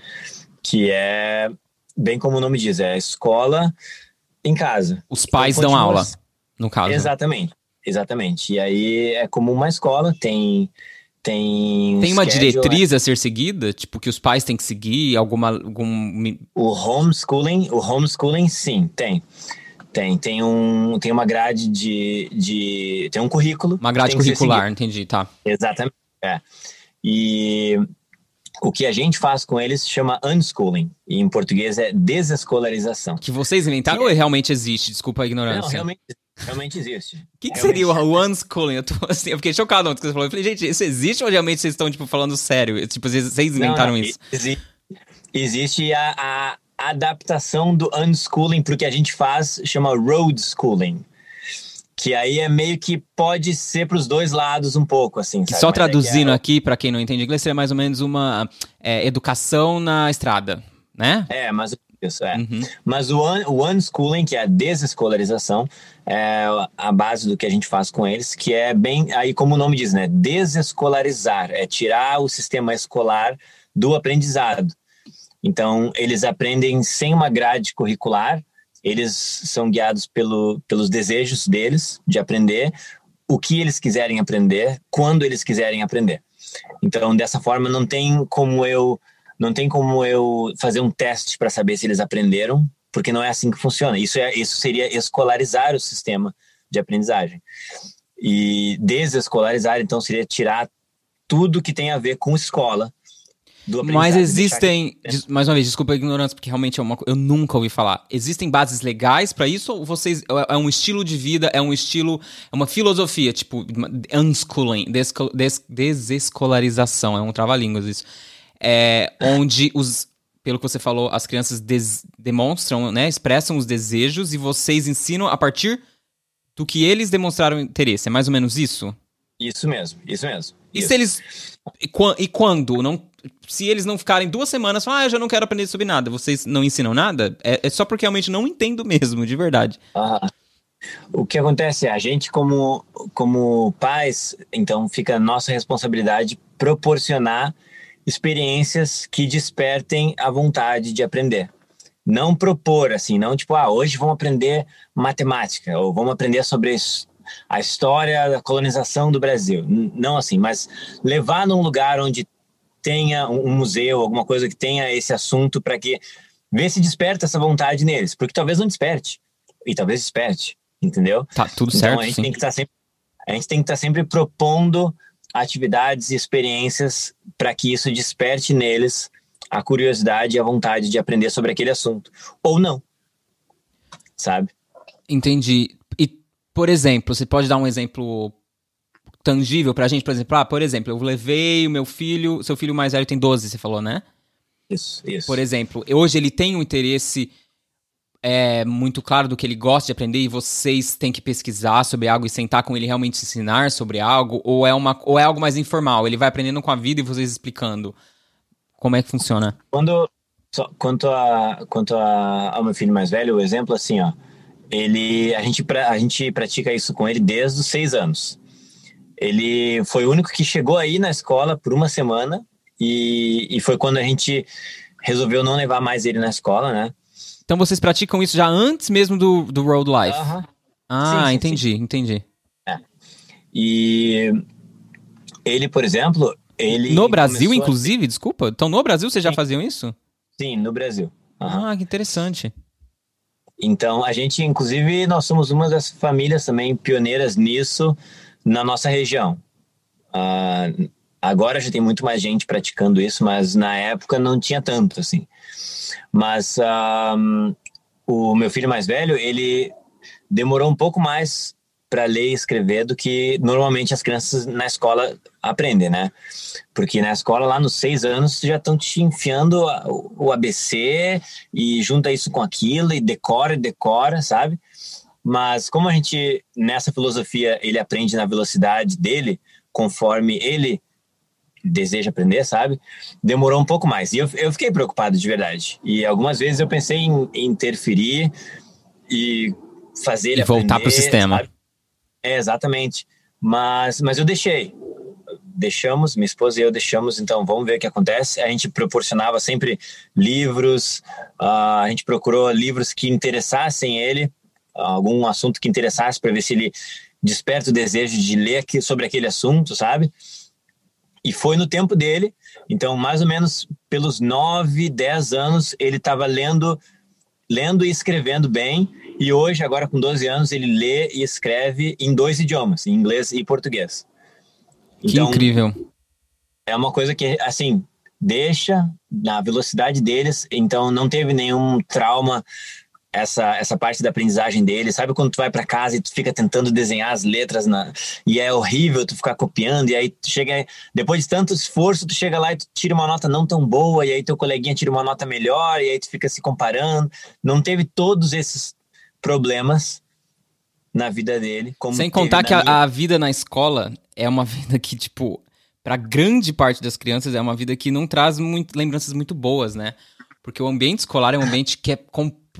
Que é bem como o nome diz, é escola em casa. Os pais dão aula, no caso. Exatamente. Exatamente. E aí é como uma escola, tem. Tem, tem uma schedule, diretriz a ser seguida? Tipo, que os pais têm que seguir? Alguma. Algum... O homeschooling, o homeschooling, sim, tem. Tem, tem, um, tem uma grade de, de. Tem um currículo. Uma grade curricular, entendi, tá. Exatamente. É. E o que a gente faz com eles chama unschooling. E em português é desescolarização. Que vocês inventaram que ou realmente existe? Desculpa a ignorância. Não, realmente Realmente existe. O que, que seria o unschooling? Eu, tô, assim, eu fiquei chocado quando você falou. Eu falei, gente, isso existe ou realmente vocês estão, tipo, falando sério? Tipo, vocês inventaram não, não, isso? Existe, existe a, a adaptação do unschooling pro que a gente faz, chama road schooling. Que aí é meio que pode ser para os dois lados um pouco, assim. Só traduzindo é é... aqui, para quem não entende inglês, seria mais ou menos uma é, educação na estrada, né? É, mas isso, é. Uhum. Mas o, un, o unschooling, que é a desescolarização, é a base do que a gente faz com eles, que é bem, aí como o nome diz, né? Desescolarizar, é tirar o sistema escolar do aprendizado. Então, eles aprendem sem uma grade curricular, eles são guiados pelo, pelos desejos deles de aprender o que eles quiserem aprender, quando eles quiserem aprender. Então, dessa forma, não tem como eu não tem como eu fazer um teste para saber se eles aprenderam, porque não é assim que funciona. Isso, é, isso seria escolarizar o sistema de aprendizagem. E desescolarizar, então, seria tirar tudo que tem a ver com escola. Mas existem, mais uma vez, desculpa a ignorância, porque realmente é uma eu nunca ouvi falar. Existem bases legais para isso ou vocês é, é um estilo de vida, é um estilo, é uma filosofia, tipo unschooling, des, des, desescolarização, é um trava-línguas isso. É, onde os pelo que você falou, as crianças demonstram, né, expressam os desejos e vocês ensinam a partir do que eles demonstraram interesse. É mais ou menos isso? Isso mesmo, isso mesmo. E isso. se eles. E, e, quando? Não, se eles não ficarem duas semanas, falam, ah, eu já não quero aprender sobre nada, vocês não ensinam nada? É, é só porque realmente não entendo mesmo, de verdade. Ah, o que acontece é, a gente, como, como pais, então fica nossa responsabilidade proporcionar experiências que despertem a vontade de aprender não propor assim, não tipo, ah, hoje vamos aprender matemática ou vamos aprender sobre a história da colonização do Brasil. Não assim, mas levar num lugar onde tenha um museu, alguma coisa que tenha esse assunto para que ver se desperta essa vontade neles, porque talvez não desperte e talvez desperte, entendeu? Tá tudo então, certo. A gente sim. tem que estar tá sempre a gente tem que estar tá sempre propondo atividades e experiências para que isso desperte neles a curiosidade e a vontade de aprender sobre aquele assunto. Ou não. Sabe? Entendi. E, por exemplo, você pode dar um exemplo tangível pra gente? Por exemplo, ah, por exemplo, eu levei o meu filho, seu filho mais velho tem 12, você falou, né? Isso, isso. Por exemplo, hoje ele tem um interesse é, muito claro do que ele gosta de aprender e vocês têm que pesquisar sobre algo e sentar com ele realmente ensinar sobre algo? Ou é, uma, ou é algo mais informal? Ele vai aprendendo com a vida e vocês explicando? Como é que funciona? Quando, só, quanto a, quanto a, ao meu filho mais velho, o exemplo assim, ó, ele, a gente, a gente pratica isso com ele desde os seis anos. Ele foi o único que chegou aí na escola por uma semana e, e foi quando a gente resolveu não levar mais ele na escola, né? Então vocês praticam isso já antes mesmo do, do Road Life? Uh -huh. Ah, sim, sim, entendi, sim. entendi. É. E ele, por exemplo, ele no Brasil, inclusive, a... desculpa? Então, no Brasil vocês já faziam isso? Sim, no Brasil. Uhum. Ah, que interessante. Então, a gente, inclusive, nós somos uma das famílias também pioneiras nisso na nossa região. Uh, agora já tem muito mais gente praticando isso, mas na época não tinha tanto, assim. Mas uh, o meu filho mais velho, ele demorou um pouco mais para ler e escrever do que normalmente as crianças na escola aprendem, né? Porque na escola, lá nos seis anos, já estão te enfiando o ABC e junta isso com aquilo e decora e decora, sabe? Mas como a gente, nessa filosofia, ele aprende na velocidade dele, conforme ele deseja aprender, sabe? Demorou um pouco mais. E eu, eu fiquei preocupado de verdade. E algumas vezes eu pensei em, em interferir e fazer ele e voltar para o sistema. Sabe? É, exatamente. Mas, mas eu deixei. Deixamos, minha esposa e eu deixamos, então vamos ver o que acontece. A gente proporcionava sempre livros, uh, a gente procurou livros que interessassem ele, algum assunto que interessasse para ver se ele desperta o desejo de ler sobre aquele assunto, sabe? E foi no tempo dele, então mais ou menos pelos nove, dez anos ele estava lendo, lendo e escrevendo bem e hoje, agora com 12 anos, ele lê e escreve em dois idiomas, em inglês e português. Que então, incrível. É uma coisa que, assim, deixa na velocidade deles, então não teve nenhum trauma essa, essa parte da aprendizagem dele. Sabe quando tu vai para casa e tu fica tentando desenhar as letras na, e é horrível tu ficar copiando e aí tu chega depois de tanto esforço tu chega lá e tu tira uma nota não tão boa e aí teu coleguinha tira uma nota melhor e aí tu fica se comparando. Não teve todos esses problemas na vida dele. Sem contar que minha... a, vida na escola é uma vida que, tipo, para grande parte das crianças é uma vida que não traz muito, lembranças muito boas, né? Porque o ambiente escolar é um ambiente que é,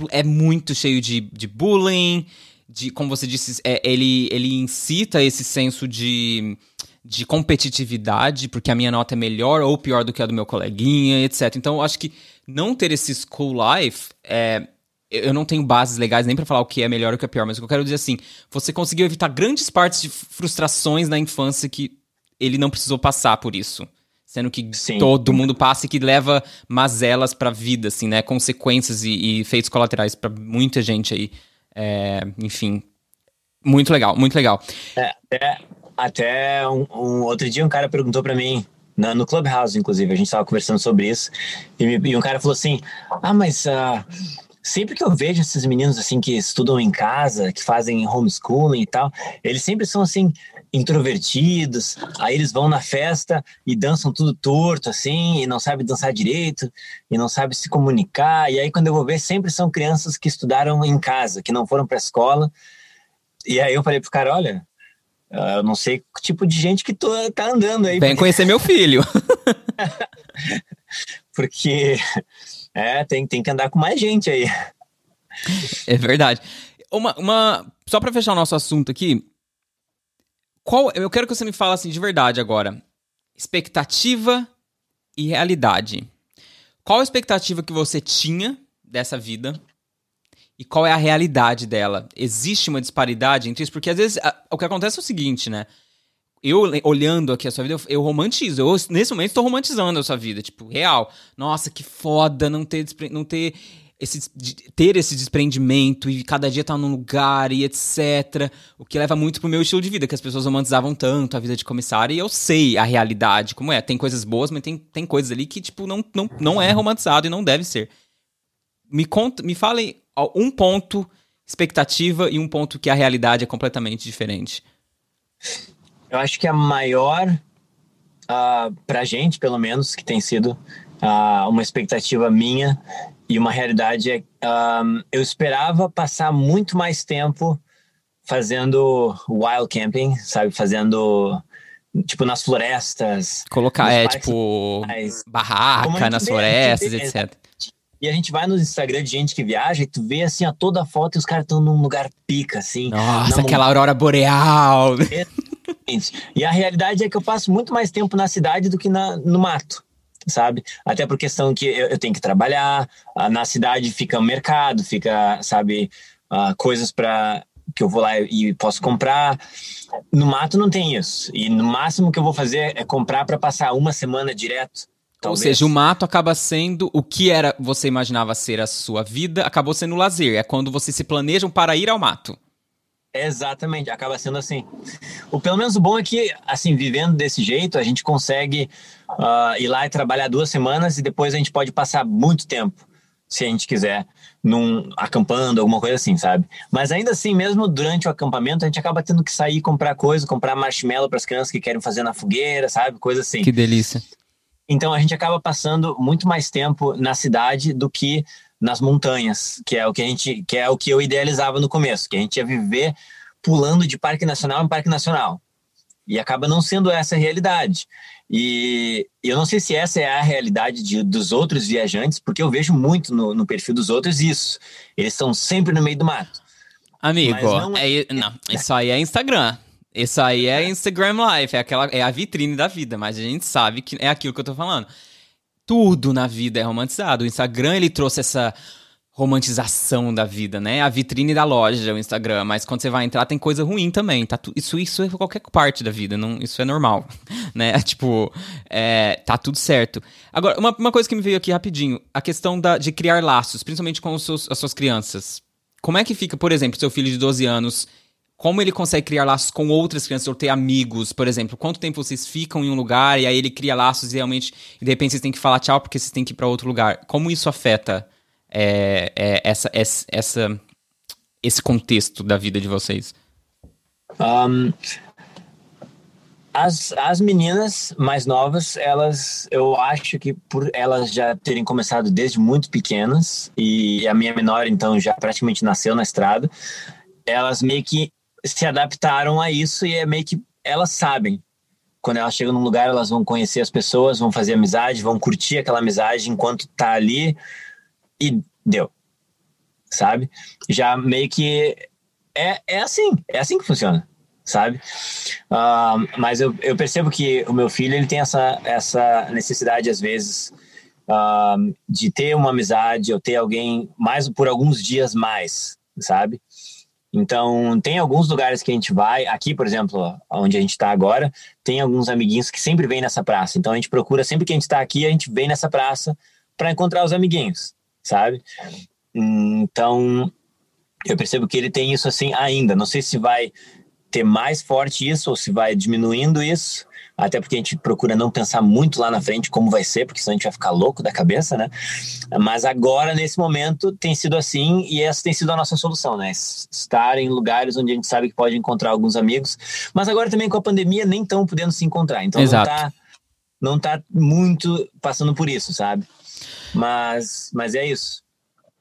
é muito cheio de, de bullying, de, como você disse, é, ele, ele incita esse senso de, de competitividade, porque a minha nota é melhor ou pior do que a do meu coleguinha, etc. Então, eu acho que não ter esse school life é, eu não tenho bases legais nem para falar o que é melhor ou o que é pior, mas o que eu quero dizer assim, você conseguiu evitar grandes partes de frustrações na infância que ele não precisou passar por isso. Sendo que Sim. todo mundo passa e que leva mazelas pra vida, assim, né? Consequências e, e efeitos colaterais para muita gente aí. É, enfim, muito legal, muito legal. É, até até um, um, outro dia um cara perguntou para mim, na, no Clubhouse, inclusive, a gente estava conversando sobre isso, e, me, e, um cara falou assim: Ah, mas uh, sempre que eu vejo esses meninos assim que estudam em casa, que fazem homeschooling e tal, eles sempre são assim introvertidos, aí eles vão na festa e dançam tudo torto assim, e não sabem dançar direito, e não sabem se comunicar, e aí quando eu vou ver sempre são crianças que estudaram em casa, que não foram para a escola. E aí eu falei pro cara, olha, eu não sei que tipo de gente que tô, tá andando aí. Vem porque... conhecer meu filho. porque é, tem, tem que andar com mais gente aí. É verdade. Uma, uma, só para fechar o nosso assunto aqui, qual, eu quero que você me fale assim de verdade agora. Expectativa e realidade. Qual a expectativa que você tinha dessa vida e qual é a realidade dela. Existe uma disparidade entre isso? Porque às vezes a, o que acontece é o seguinte, né? Eu, olhando aqui a sua vida, eu, eu romantizo. Eu, nesse momento, estou romantizando a sua vida. Tipo, real. Nossa, que foda não ter, não ter esse, ter esse desprendimento e cada dia estar tá num lugar e etc. O que leva muito pro meu estilo de vida, que as pessoas romantizavam tanto a vida de comissário e eu sei a realidade, como é. Tem coisas boas, mas tem, tem coisas ali que, tipo, não, não, não é romantizado e não deve ser. Me, conta, me falem um ponto expectativa e um ponto que a realidade é completamente diferente? Eu acho que a maior, uh, pra gente, pelo menos, que tem sido uh, uma expectativa minha e uma realidade é uh, eu esperava passar muito mais tempo fazendo wild camping, sabe? Fazendo tipo nas florestas. Colocar, é, tipo, barraca nas florestas, etc. E a gente vai no Instagram de gente que viaja e tu vê assim a toda a foto e os caras estão num lugar pica, assim. Nossa, aquela aurora boreal. E a realidade é que eu passo muito mais tempo na cidade do que na, no mato, sabe? Até por questão que eu, eu tenho que trabalhar, na cidade fica mercado, fica, sabe, coisas para que eu vou lá e posso comprar. No mato não tem isso. E no máximo que eu vou fazer é comprar para passar uma semana direto Talvez. Ou seja, o mato acaba sendo o que era você imaginava ser a sua vida, acabou sendo lazer. É quando vocês se planejam para ir ao mato. Exatamente, acaba sendo assim. O pelo menos o bom é que, assim, vivendo desse jeito, a gente consegue uh, ir lá e trabalhar duas semanas e depois a gente pode passar muito tempo, se a gente quiser, num acampando, alguma coisa assim, sabe? Mas ainda assim, mesmo durante o acampamento, a gente acaba tendo que sair comprar coisa, comprar marshmallow para as crianças que querem fazer na fogueira, sabe? Coisa assim. Que delícia. Então a gente acaba passando muito mais tempo na cidade do que nas montanhas, que é o que a gente, que é o que eu idealizava no começo, que a gente ia viver pulando de parque nacional em parque nacional. E acaba não sendo essa a realidade. E eu não sei se essa é a realidade de, dos outros viajantes, porque eu vejo muito no, no perfil dos outros isso. Eles estão sempre no meio do mato. Amigo, não, é, é, não, isso aí é Instagram. Isso aí é Instagram Life, é, aquela, é a vitrine da vida, mas a gente sabe que é aquilo que eu tô falando. Tudo na vida é romantizado. O Instagram, ele trouxe essa romantização da vida, né? A vitrine da loja, o Instagram, mas quando você vai entrar tem coisa ruim também, tá? Isso, isso é qualquer parte da vida, não, isso é normal, né? Tipo, é, tá tudo certo. Agora, uma, uma coisa que me veio aqui rapidinho, a questão da, de criar laços, principalmente com seus, as suas crianças. Como é que fica, por exemplo, seu filho de 12 anos como ele consegue criar laços com outras crianças ou ter amigos, por exemplo. Quanto tempo vocês ficam em um lugar e aí ele cria laços e realmente, e de repente vocês têm que falar tchau porque vocês têm que ir para outro lugar. Como isso afeta é, é, essa, essa, essa, esse contexto da vida de vocês? Um, as, as meninas mais novas, elas, eu acho que por elas já terem começado desde muito pequenas, e a minha menor, então, já praticamente nasceu na estrada, elas meio que se adaptaram a isso e é meio que elas sabem. Quando elas chegam num lugar, elas vão conhecer as pessoas, vão fazer amizade, vão curtir aquela amizade enquanto tá ali e deu. Sabe? Já meio que é, é assim, é assim que funciona, sabe? Uh, mas eu, eu percebo que o meu filho ele tem essa, essa necessidade às vezes uh, de ter uma amizade ou ter alguém mais por alguns dias mais, sabe? Então, tem alguns lugares que a gente vai, aqui, por exemplo, onde a gente está agora, tem alguns amiguinhos que sempre vêm nessa praça. Então, a gente procura, sempre que a gente está aqui, a gente vem nessa praça para encontrar os amiguinhos, sabe? Então, eu percebo que ele tem isso assim ainda. Não sei se vai ter mais forte isso ou se vai diminuindo isso, até porque a gente procura não pensar muito lá na frente como vai ser, porque senão a gente vai ficar louco da cabeça, né? Mas agora, nesse momento, tem sido assim e essa tem sido a nossa solução, né? Estar em lugares onde a gente sabe que pode encontrar alguns amigos, mas agora também com a pandemia nem estão podendo se encontrar, então Exato. não tá, não tá muito passando por isso, sabe? Mas, mas é isso.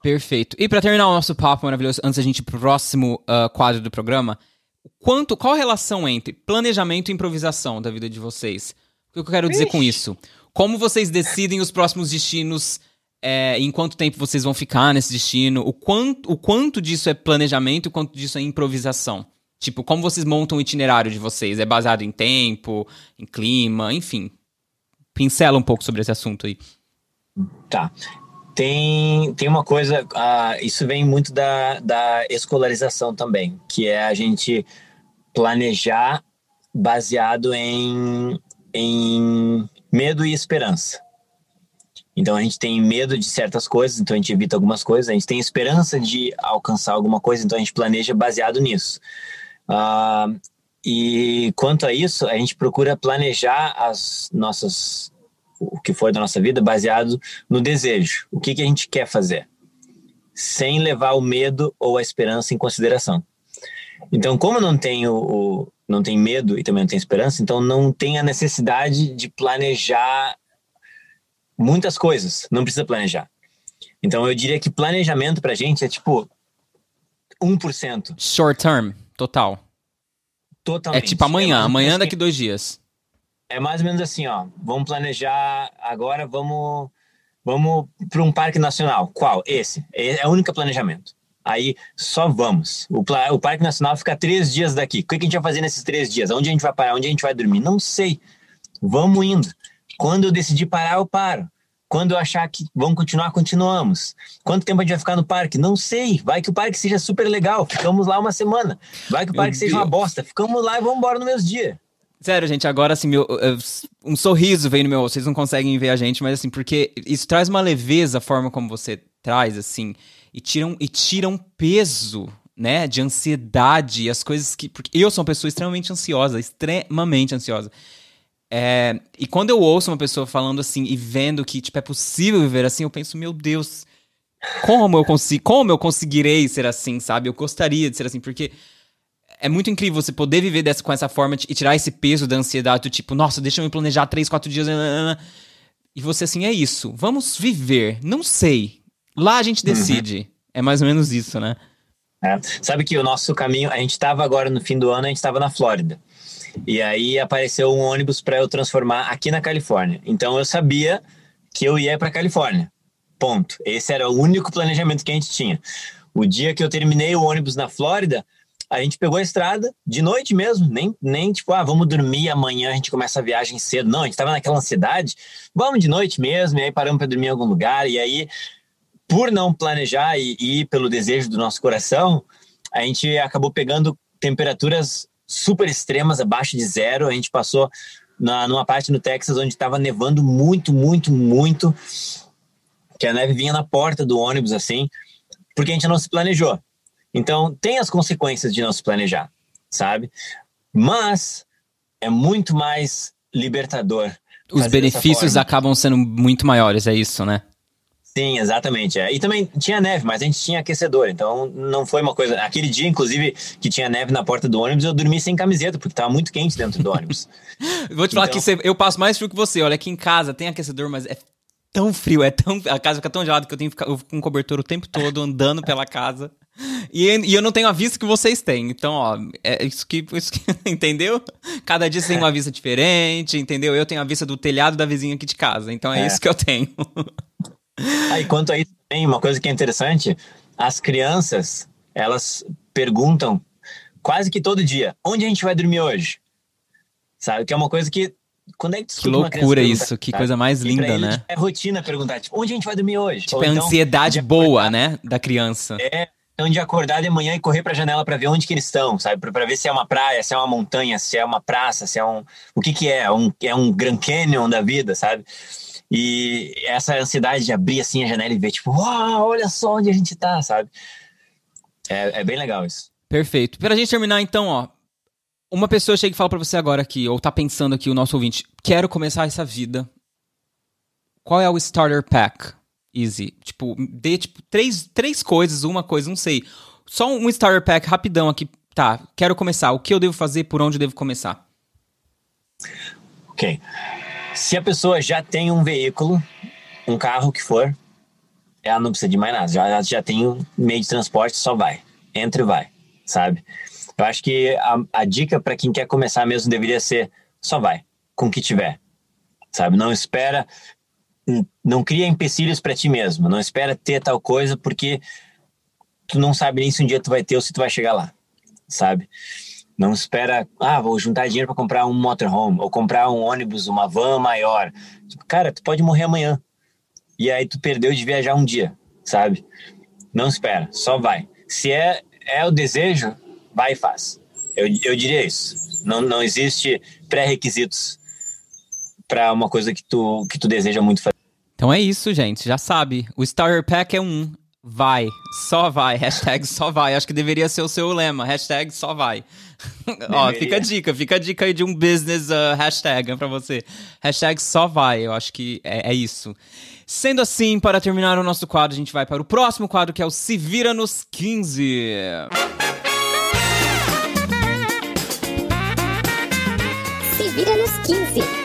Perfeito. E para terminar o nosso papo maravilhoso, antes da gente ir pro próximo uh, quadro do programa, quanto, qual a relação entre planejamento e improvisação da vida de vocês? O que eu quero dizer Ixi. com isso? Como vocês decidem os próximos destinos? É, em quanto tempo vocês vão ficar nesse destino? O quanto, o quanto disso é planejamento e o quanto disso é improvisação? Tipo, como vocês montam o itinerário de vocês? É baseado em tempo, em clima, enfim. Pincela um pouco sobre esse assunto aí. Tá tem, tem uma coisa, uh, isso vem muito da, da escolarização também, que é a gente planejar baseado em, em medo e esperança. Então a gente tem medo de certas coisas, então a gente evita algumas coisas. A gente tem esperança de alcançar alguma coisa, então a gente planeja baseado nisso. Uh, e quanto a isso, a gente procura planejar as nossas o que for da nossa vida baseado no desejo. O que, que a gente quer fazer, sem levar o medo ou a esperança em consideração. Então, como não tenho o, não tem medo e também não tenho esperança, então não tem a necessidade de planejar muitas coisas. Não precisa planejar. Então, eu diria que planejamento pra gente é tipo 1%. Short term, total. Totalmente. É tipo amanhã, é amanhã daqui dois dias. É mais ou menos assim, ó. Vamos planejar agora, vamos vamos para um parque nacional. Qual? Esse. É o único planejamento. Aí só vamos. O, o Parque Nacional fica três dias daqui. O que a gente vai fazer nesses três dias? Onde a gente vai parar? Onde a gente vai dormir? Não sei. Vamos indo. Quando eu decidir parar, eu paro. Quando eu achar que vamos continuar, continuamos. Quanto tempo a gente vai ficar no parque? Não sei. Vai que o parque seja super legal. Ficamos lá uma semana. Vai que o parque Meu seja Deus. uma bosta. Ficamos lá e vamos embora no mesmo dia. Sério, gente, agora assim, meu, um sorriso veio no meu. Vocês não conseguem ver a gente, mas assim, porque isso traz uma leveza a forma como você traz, assim, e tiram, e tiram peso, né, de ansiedade, as coisas que. Porque eu sou uma pessoa extremamente ansiosa, extremamente ansiosa. É, e quando eu ouço uma pessoa falando assim e vendo que, tipo, é possível viver assim, eu penso, meu Deus, como eu consigo, como eu conseguirei ser assim, sabe? Eu gostaria de ser assim, porque é muito incrível você poder viver dessa, com essa forma e tirar esse peso da ansiedade do tipo, nossa, deixa eu me planejar três, quatro dias. E você assim, é isso. Vamos viver. Não sei. Lá a gente uhum. decide. Uhum. É mais ou menos isso, né? É. Sabe que o nosso caminho, a gente estava agora no fim do ano, a gente estava na Flórida. E aí apareceu um ônibus para eu transformar aqui na Califórnia. Então eu sabia que eu ia para Califórnia. Ponto. Esse era o único planejamento que a gente tinha. O dia que eu terminei o ônibus na Flórida, a gente pegou a estrada de noite mesmo, nem, nem tipo, ah, vamos dormir amanhã, a gente começa a viagem cedo. Não, a gente tava naquela ansiedade, vamos de noite mesmo, e aí paramos para dormir em algum lugar, e aí, por não planejar e, e ir pelo desejo do nosso coração, a gente acabou pegando temperaturas super extremas, abaixo de zero. A gente passou na, numa parte no Texas onde estava nevando muito, muito, muito, que a neve vinha na porta do ônibus, assim, porque a gente não se planejou. Então, tem as consequências de não se planejar, sabe? Mas é muito mais libertador. Os benefícios acabam sendo muito maiores, é isso, né? Sim, exatamente. É. E também tinha neve, mas a gente tinha aquecedor, então não foi uma coisa. Aquele dia, inclusive, que tinha neve na porta do ônibus, eu dormi sem camiseta, porque estava muito quente dentro do ônibus. Vou te falar então... que eu passo mais frio que você. Olha, aqui em casa tem aquecedor, mas é tão frio, é tão. A casa fica tão gelada que eu tenho que ficar com um cobertor o tempo todo andando pela casa. E, e, eu não tenho a vista que vocês têm. Então, ó, é isso que, isso que entendeu? Cada dia você tem uma vista diferente, entendeu? Eu tenho a vista do telhado da vizinha aqui de casa. Então é, é. isso que eu tenho. Aí, quanto a isso, tem uma coisa que é interessante: as crianças, elas perguntam quase que todo dia: onde a gente vai dormir hoje? Sabe? Que é uma coisa que quando é que, que loucura isso, que coisa mais linda, né? É rotina perguntar, tipo, onde a gente vai dormir hoje? Tipo, Ou é então, ansiedade boa, né, da criança. É, onde acordar de manhã e correr para a janela para ver onde que eles estão, sabe? Para ver se é uma praia, se é uma montanha, se é uma praça, se é um. O que que é? Um, é um Grand Canyon da vida, sabe? E essa ansiedade de abrir assim a janela e ver, tipo, uau, olha só onde a gente tá, sabe? É, é bem legal isso. Perfeito. Pra gente terminar, então, ó. Uma pessoa chega e fala pra você agora aqui, ou tá pensando aqui, o nosso ouvinte, quero começar essa vida. Qual é o starter pack? Easy. Tipo, dê tipo, três, três coisas, uma coisa, não sei. Só um starter pack rapidão aqui. Tá, quero começar. O que eu devo fazer? Por onde eu devo começar? Ok. Se a pessoa já tem um veículo, um carro que for, ela não precisa de mais nada. Já, já tem um meio de transporte, só vai. Entra e vai, sabe? Eu acho que a, a dica para quem quer começar mesmo deveria ser só vai, com o que tiver, sabe? Não espera, não cria empecilhos para ti mesmo. Não espera ter tal coisa porque tu não sabe nem se um dia tu vai ter ou se tu vai chegar lá, sabe? Não espera, ah, vou juntar dinheiro para comprar um motorhome ou comprar um ônibus, uma van maior. Tipo, cara, tu pode morrer amanhã. E aí tu perdeu de viajar um dia, sabe? Não espera, só vai. Se é, é o desejo, vai e faz. Eu, eu diria isso. Não, não existe pré-requisitos para uma coisa que tu, que tu deseja muito fazer. Então é isso, gente. Já sabe. O Starter Pack é um. Vai. Só vai. Hashtag só vai. Acho que deveria ser o seu lema. Hashtag só vai. Ó, fica a dica, fica a dica aí de um business uh, hashtag pra você. Hashtag só vai, eu acho que é, é, isso. Sendo assim, para terminar o nosso quadro, a gente vai para o próximo quadro que é o Se Vira nos 15. Se Vira nos 15.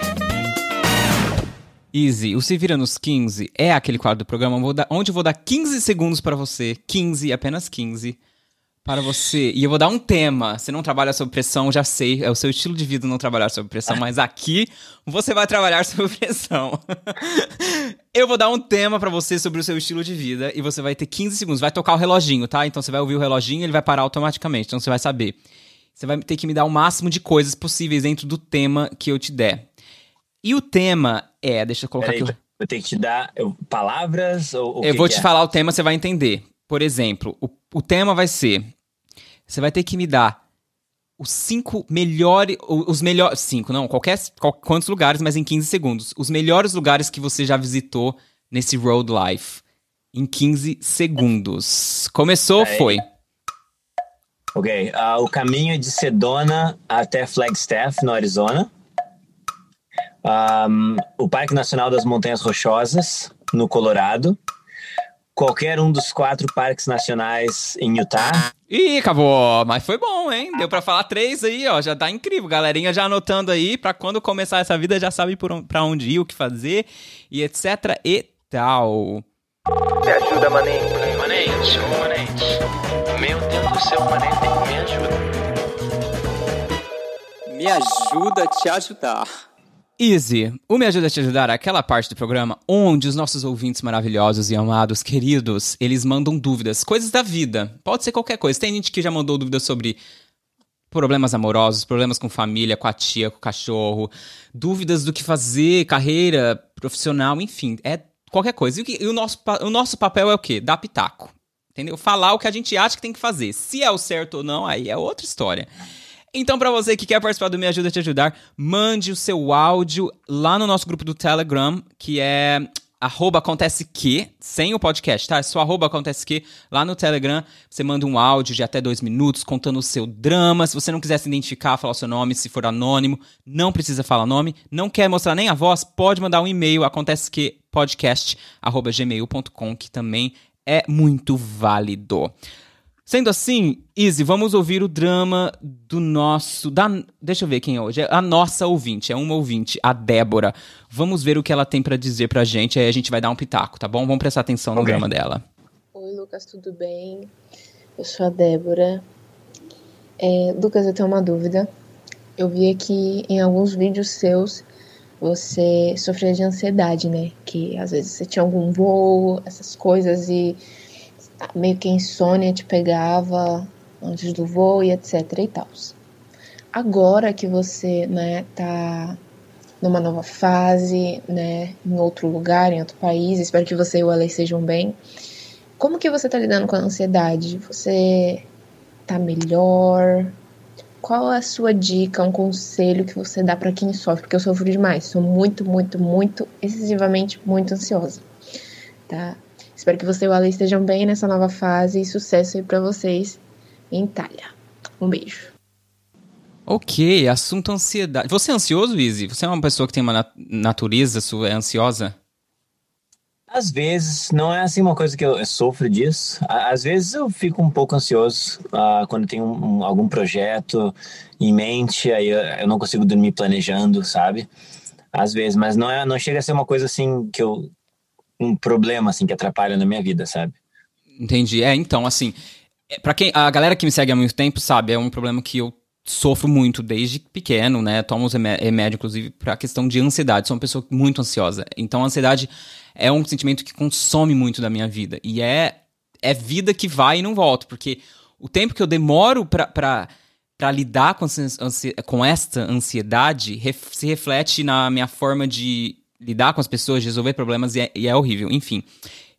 Easy, o Se Vira nos 15 é aquele quadro do programa onde eu vou dar 15 segundos para você, 15, apenas 15, para você. E eu vou dar um tema. Você não trabalha sob pressão, já sei. É o seu estilo de vida não trabalhar sob pressão, mas aqui você vai trabalhar sob pressão. eu vou dar um tema para você sobre o seu estilo de vida e você vai ter 15 segundos. Vai tocar o reloginho, tá? Então você vai ouvir o reloginho e ele vai parar automaticamente. Então você vai saber. Você vai ter que me dar o máximo de coisas possíveis dentro do tema que eu te der. E o tema é. Deixa eu colocar Peraí, aqui. Eu tenho que te dar palavras ou. eu vou te é? falar o tema, você vai entender. Por exemplo, o, o tema vai ser você vai ter que me dar os cinco melhores. Os melhores. Cinco, não, qualquer. Qual, quantos lugares, mas em 15 segundos. Os melhores lugares que você já visitou nesse road life. Em 15 segundos. Começou, Aí. foi. Ok. Uh, o caminho de Sedona até Flagstaff, no Arizona. Um, o Parque Nacional das Montanhas Rochosas, no Colorado qualquer um dos quatro parques nacionais em Utah. Ih, acabou! Mas foi bom, hein? Deu pra falar três aí, ó. Já tá incrível. Galerinha já anotando aí, pra quando começar essa vida já sabe por, pra onde ir, o que fazer e etc e tal. Me ajuda, manente. Manente, manente. Meu Deus do céu, manente, me ajuda. Me ajuda a te ajudar. Easy, o Me Ajuda a Te Ajudar é aquela parte do programa onde os nossos ouvintes maravilhosos e amados, queridos, eles mandam dúvidas, coisas da vida. Pode ser qualquer coisa. Tem gente que já mandou dúvidas sobre problemas amorosos, problemas com família, com a tia, com o cachorro, dúvidas do que fazer, carreira profissional, enfim, é qualquer coisa. E, o, nosso, o nosso papel é o quê? Dar pitaco. Entendeu? Falar o que a gente acha que tem que fazer. Se é o certo ou não, aí é outra história. Então, para você que quer participar do Me Ajuda a Te Ajudar, mande o seu áudio lá no nosso grupo do Telegram, que é arroba acontece que, sem o podcast, tá? É só arroba acontece que, lá no Telegram, você manda um áudio de até dois minutos contando o seu drama. Se você não quiser se identificar, falar o seu nome, se for anônimo, não precisa falar nome. Não quer mostrar nem a voz, pode mandar um e-mail, acontece que podcast, arroba gmail.com, que também é muito válido. Sendo assim, Izzy, vamos ouvir o drama do nosso. Da, deixa eu ver quem é hoje. É a nossa ouvinte, é uma ouvinte, a Débora. Vamos ver o que ela tem para dizer pra gente, aí a gente vai dar um pitaco, tá bom? Vamos prestar atenção no okay. drama dela. Oi, Lucas, tudo bem? Eu sou a Débora. É, Lucas, eu tenho uma dúvida. Eu vi aqui em alguns vídeos seus você sofria de ansiedade, né? Que às vezes você tinha algum voo, essas coisas, e meio que insônia te pegava antes do voo e etc e tal. Agora que você, né, tá numa nova fase, né, em outro lugar, em outro país, espero que você e o Alex sejam bem. como que você tá lidando com a ansiedade? Você tá melhor? Qual a sua dica, um conselho que você dá para quem sofre? Porque eu sofro demais, sou muito, muito, muito, excessivamente muito ansiosa, tá? Espero que você e o Ale estejam bem nessa nova fase e sucesso aí pra vocês em Itália. Um beijo. Ok, assunto ansiedade. Você é ansioso, Izzy? Você é uma pessoa que tem uma nat natureza sua, é ansiosa? Às vezes, não é assim uma coisa que eu, sofro disso. Às vezes eu fico um pouco ansioso uh, quando tenho um, algum projeto em mente, aí eu, eu, não consigo dormir planejando, sabe? Às vezes, mas não, é, não chega a ser uma coisa assim que eu. Um problema assim que atrapalha na minha vida, sabe? Entendi. É, então, assim, é, para quem a galera que me segue há muito tempo sabe, é um problema que eu sofro muito desde pequeno, né? Tomo os remédios, inclusive, pra questão de ansiedade. Sou uma pessoa muito ansiosa. Então, a ansiedade é um sentimento que consome muito da minha vida. E é, é vida que vai e não volta. Porque o tempo que eu demoro pra lidar com, com esta ansiedade ref, se reflete na minha forma de lidar com as pessoas, resolver problemas, e é, e é horrível. Enfim.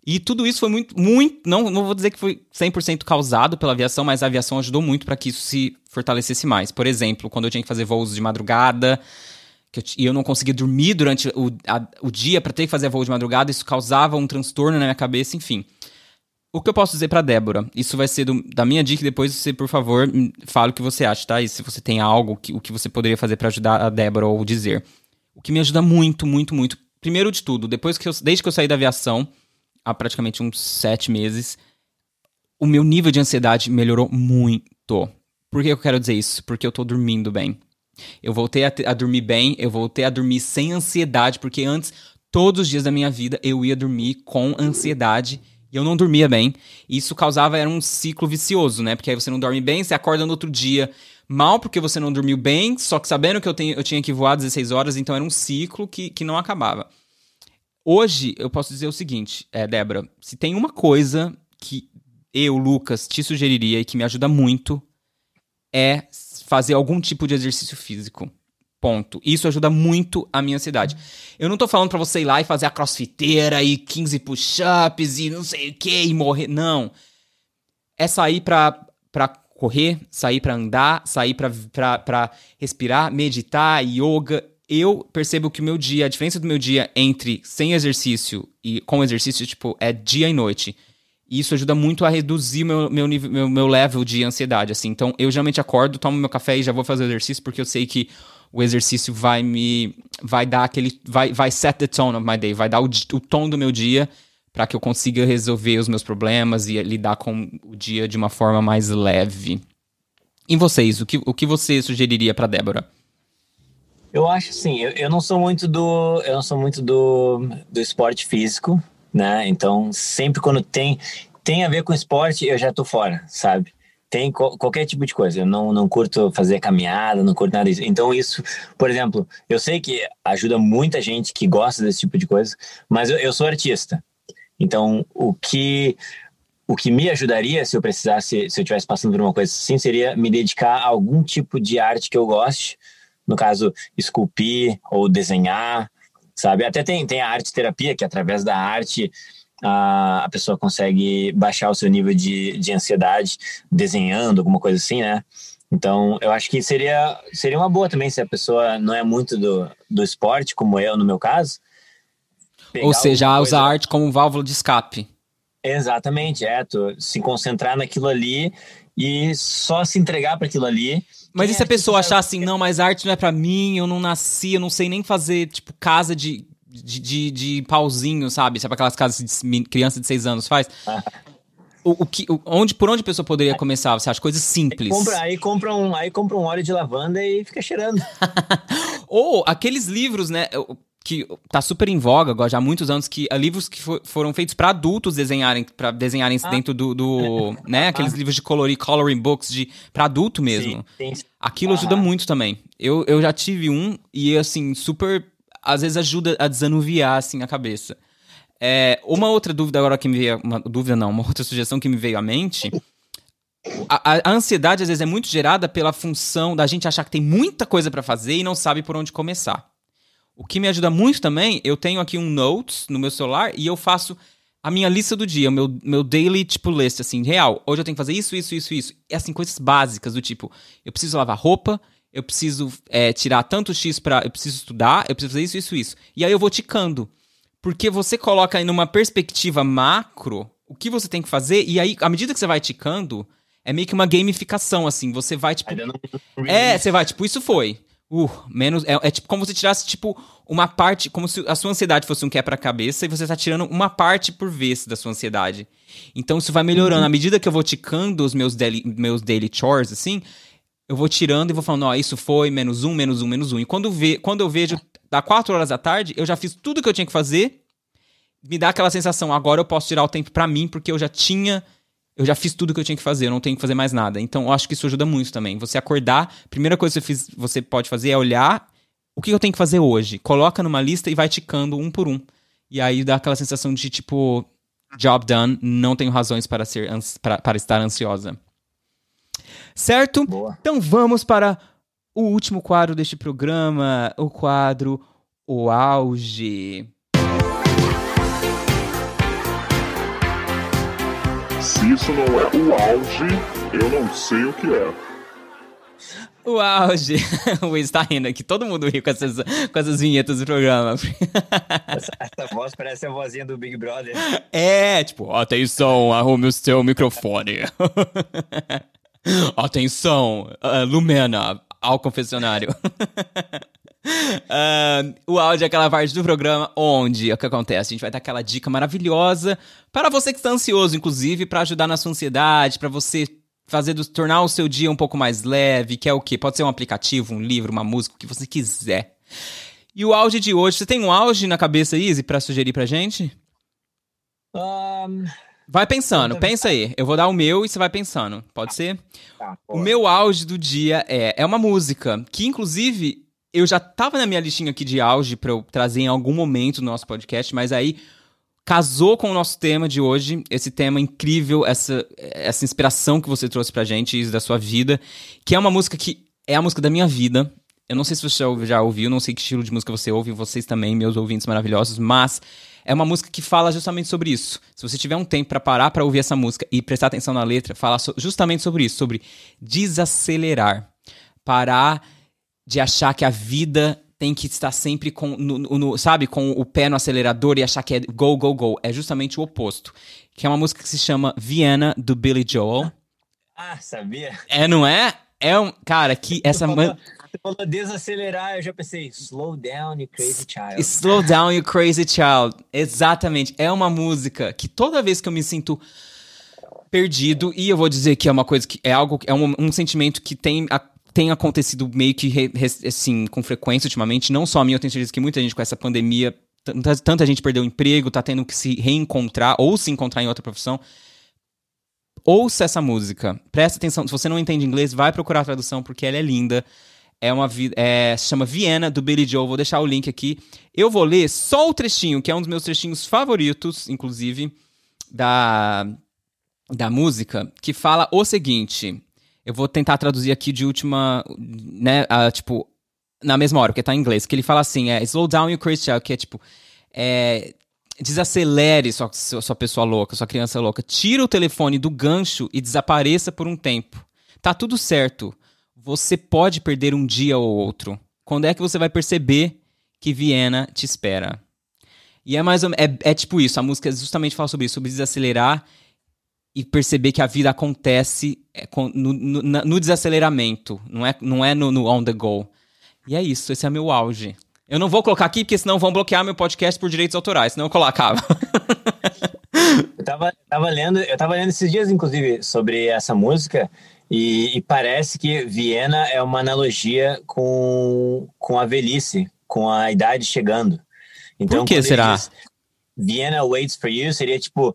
E tudo isso foi muito, muito. Não, não vou dizer que foi 100% causado pela aviação, mas a aviação ajudou muito para que isso se fortalecesse mais. Por exemplo, quando eu tinha que fazer voos de madrugada, eu, e eu não conseguia dormir durante o, a, o dia para ter que fazer voo de madrugada, isso causava um transtorno na minha cabeça, enfim. O que eu posso dizer para Débora? Isso vai ser do, da minha dica depois você, por favor, fale o que você acha, tá? E se você tem algo, que, o que você poderia fazer para ajudar a Débora ou dizer. O que me ajuda muito, muito, muito. Primeiro de tudo, depois que eu, desde que eu saí da aviação, há praticamente uns sete meses, o meu nível de ansiedade melhorou muito. Por que eu quero dizer isso? Porque eu tô dormindo bem. Eu voltei a, a, dormir bem, eu voltei a dormir sem ansiedade, porque antes, todos os dias da minha vida, eu ia dormir com ansiedade e eu não dormia bem. E isso causava, era um ciclo vicioso, né? Porque aí você não dorme bem, você acorda no outro dia mal porque você não dormiu bem, só que sabendo que eu, tenho, eu tinha que voar 16 horas, então era um ciclo que, que não acabava. Hoje, eu posso dizer o seguinte, é, Débora, se tem uma coisa que eu, Lucas, te sugeriria e que me ajuda muito, é fazer algum tipo de exercício físico. Ponto. Isso ajuda muito a minha ansiedade. Eu não tô falando para você ir lá e fazer a crossfiteira e 15 push-ups e não sei o que e morrer. Não. É sair pra, pra correr, sair pra andar, sair pra respirar, meditar, yoga eu percebo que o meu dia, a diferença do meu dia entre sem exercício e com exercício, tipo, é dia e noite. E isso ajuda muito a reduzir meu, meu, nível, meu, meu level de ansiedade, assim. Então, eu geralmente acordo, tomo meu café e já vou fazer o exercício, porque eu sei que o exercício vai me... vai dar aquele... vai, vai set the tone of my day, vai dar o, o tom do meu dia para que eu consiga resolver os meus problemas e lidar com o dia de uma forma mais leve. E vocês, o que, o que você sugeriria para Débora? Eu acho assim, eu, eu não sou muito do. Eu não sou muito do, do esporte físico, né? Então, sempre quando tem, tem a ver com esporte, eu já tô fora, sabe? Tem co qualquer tipo de coisa. Eu não, não curto fazer caminhada, não curto nada disso. Então, isso, por exemplo, eu sei que ajuda muita gente que gosta desse tipo de coisa, mas eu, eu sou artista. Então, o que o que me ajudaria se eu precisasse, se eu estivesse passando por uma coisa assim, seria me dedicar a algum tipo de arte que eu goste, no caso, esculpir ou desenhar, sabe? Até tem, tem a arte terapia, que através da arte a, a pessoa consegue baixar o seu nível de, de ansiedade desenhando, alguma coisa assim, né? Então, eu acho que seria, seria uma boa também se a pessoa não é muito do, do esporte, como eu, no meu caso. Ou seja, usar a arte como válvula de escape. Exatamente, é. Tu se concentrar naquilo ali e só se entregar para aquilo ali mas e se a pessoa achar assim, não, mas arte não é para mim, eu não nasci, eu não sei nem fazer, tipo, casa de, de, de, de pauzinho, sabe? Sabe aquelas casas de criança de seis anos faz? O, o, que, o, onde, por onde a pessoa poderia começar? Você acha coisas simples? Aí compra, aí compra, um, aí compra um óleo de lavanda e fica cheirando. Ou aqueles livros, né? Que tá super em voga agora já há muitos anos que uh, livros que for, foram feitos para adultos desenharem para desenharem ah. dentro do, do né aqueles ah. livros de colorir coloring books de para adulto mesmo sim, sim. aquilo ajuda muito também eu, eu já tive um e assim super às vezes ajuda a desanuviar assim a cabeça é, uma outra dúvida agora que me veio uma dúvida não uma outra sugestão que me veio à mente a, a, ansiedade às vezes é muito gerada pela função da gente achar que tem muita coisa para fazer e não sabe por onde começar o que me ajuda muito também, eu tenho aqui um Notes no meu celular e eu faço a minha lista do dia, o meu, meu daily, tipo, list, assim, real. Hoje eu tenho que fazer isso, isso, isso, isso. É assim, coisas básicas do tipo, eu preciso lavar roupa, eu preciso é, tirar tanto X pra. Eu preciso estudar, eu preciso fazer isso, isso, isso. E aí eu vou ticando. Porque você coloca aí numa perspectiva macro o que você tem que fazer, e aí, à medida que você vai ticando, é meio que uma gamificação, assim. Você vai, tipo. É, você vai, tipo, isso foi. Uh, menos. É, é tipo como se tirasse, tipo, uma parte. Como se a sua ansiedade fosse um quebra-cabeça e você tá tirando uma parte por vez da sua ansiedade. Então isso vai melhorando. À medida que eu vou ticando os meus daily, meus daily chores, assim, eu vou tirando e vou falando, ó, isso foi menos um, menos um, menos um. E quando, vê, quando eu vejo, dá quatro horas da tarde, eu já fiz tudo que eu tinha que fazer. Me dá aquela sensação, agora eu posso tirar o tempo pra mim, porque eu já tinha eu já fiz tudo que eu tinha que fazer, eu não tenho que fazer mais nada. Então, eu acho que isso ajuda muito também. Você acordar, primeira coisa que você, fiz- você pode fazer é olhar o que eu tenho que fazer hoje. Coloca numa lista e vai ticando um por um. E aí dá aquela sensação de tipo, job done, não tenho razões para, ser, para, para estar ansiosa. Certo? Boa. Então vamos para o último quadro deste programa, o quadro O Auge. Se isso não é o auge, eu não sei o que é. O auge. O Wiz tá rindo aqui. Todo mundo riu com essas, com essas vinhetas do programa. Essa, essa voz parece a vozinha do Big Brother. É, tipo, atenção, arrume o seu microfone. atenção, ah, Lumena, ao confessionário. Ah, o áudio é aquela parte do programa onde o que acontece? A gente vai dar aquela dica maravilhosa para você que está ansioso, inclusive, para ajudar na sua ansiedade, para você fazer do, tornar o seu dia um pouco mais leve, que é o quê? Pode ser um aplicativo, um livro, uma música, o que você quiser. E o áudio de hoje, você tem um áudio na cabeça, Izzy, para sugerir pra gente? Ahn, Vai pensando, pensa aí. Eu vou dar o meu e você vai pensando. Pode ser? tá, O meu auge do dia é, é uma música que, inclusive, eu já tava na minha listinha aqui de auge pra eu trazer em algum momento no nosso podcast, mas aí casou com o nosso tema de hoje, esse tema incrível, essa, essa inspiração que você trouxe pra gente, isso da sua vida, que é uma música que é a música da minha vida. Eu não sei se você já ouviu- não sei que estilo de música você ouve, vocês também, meus ouvintes maravilhosos, mas é uma música que fala justamente sobre isso. Se você tiver um tempo pra parar pra ouvir essa música e prestar atenção na letra, fala justamente sobre isso, sobre desacelerar, parar de achar que a vida tem que estar sempre com, no, no- sabe, com o pé no acelerador e achar que é go, go, go. É justamente o oposto. Que é uma música que se chama Vienna, do Billy Joel. Ah, sabia? É, não é? É um. Cara, que essa. Você man- falou, você falou desacelerar, eu já pensei, slow down, you crazy child. Slow Down You Crazy Child. Exatamente. É uma música que toda vez que eu me sinto perdido, e eu vou dizer que é uma coisa que é algo, é um, um sentimento que tem, a- tem acontecido meio que re- re- assim, com frequência ultimamente, não só a mim, eu tenho certeza que muita gente com essa pandemia, tanta, tanta gente perdeu o emprego, tá tendo que se reencontrar ou se encontrar em outra profissão. Ouça essa música. Presta atenção. Se você não entende inglês, vai procurar a tradução porque ela é linda. É uma é, chama Viena do Billy Joel. Vou deixar o link aqui. Eu vou ler só o trechinho, que é um dos meus trechinhos favoritos, inclusive, da, da música, que fala o seguinte. Eu vou tentar traduzir aqui de última, né, tipo, na mesma hora, porque tá em inglês, que ele fala assim, é slow down you crazy child, que é tipo, é, desacelere sua, sua, sua pessoa louca, sua criança louca, tira o telefone do gancho e desapareça por um tempo. Tá tudo certo. Você pode perder um dia ou outro. Quando é que você vai perceber que Viena te espera? E é mais ou, é, é tipo isso, a música justamente fala sobre isso, sobre desacelerar e perceber que a vida acontece é, no, no- no desaceleramento, não é, não é no, no on the go. E é isso, esse é meu auge. Eu não vou colocar aqui, porque senão vão bloquear meu podcast por direitos autorais, senão eu colocava. Eu tava, tava lendo, eu tava lendo esses dias, inclusive, sobre essa música, e, e parece que Viena é uma analogia com, com a velhice, com a idade chegando. Então, Por que será? diz, Vienna waits for you, seria tipo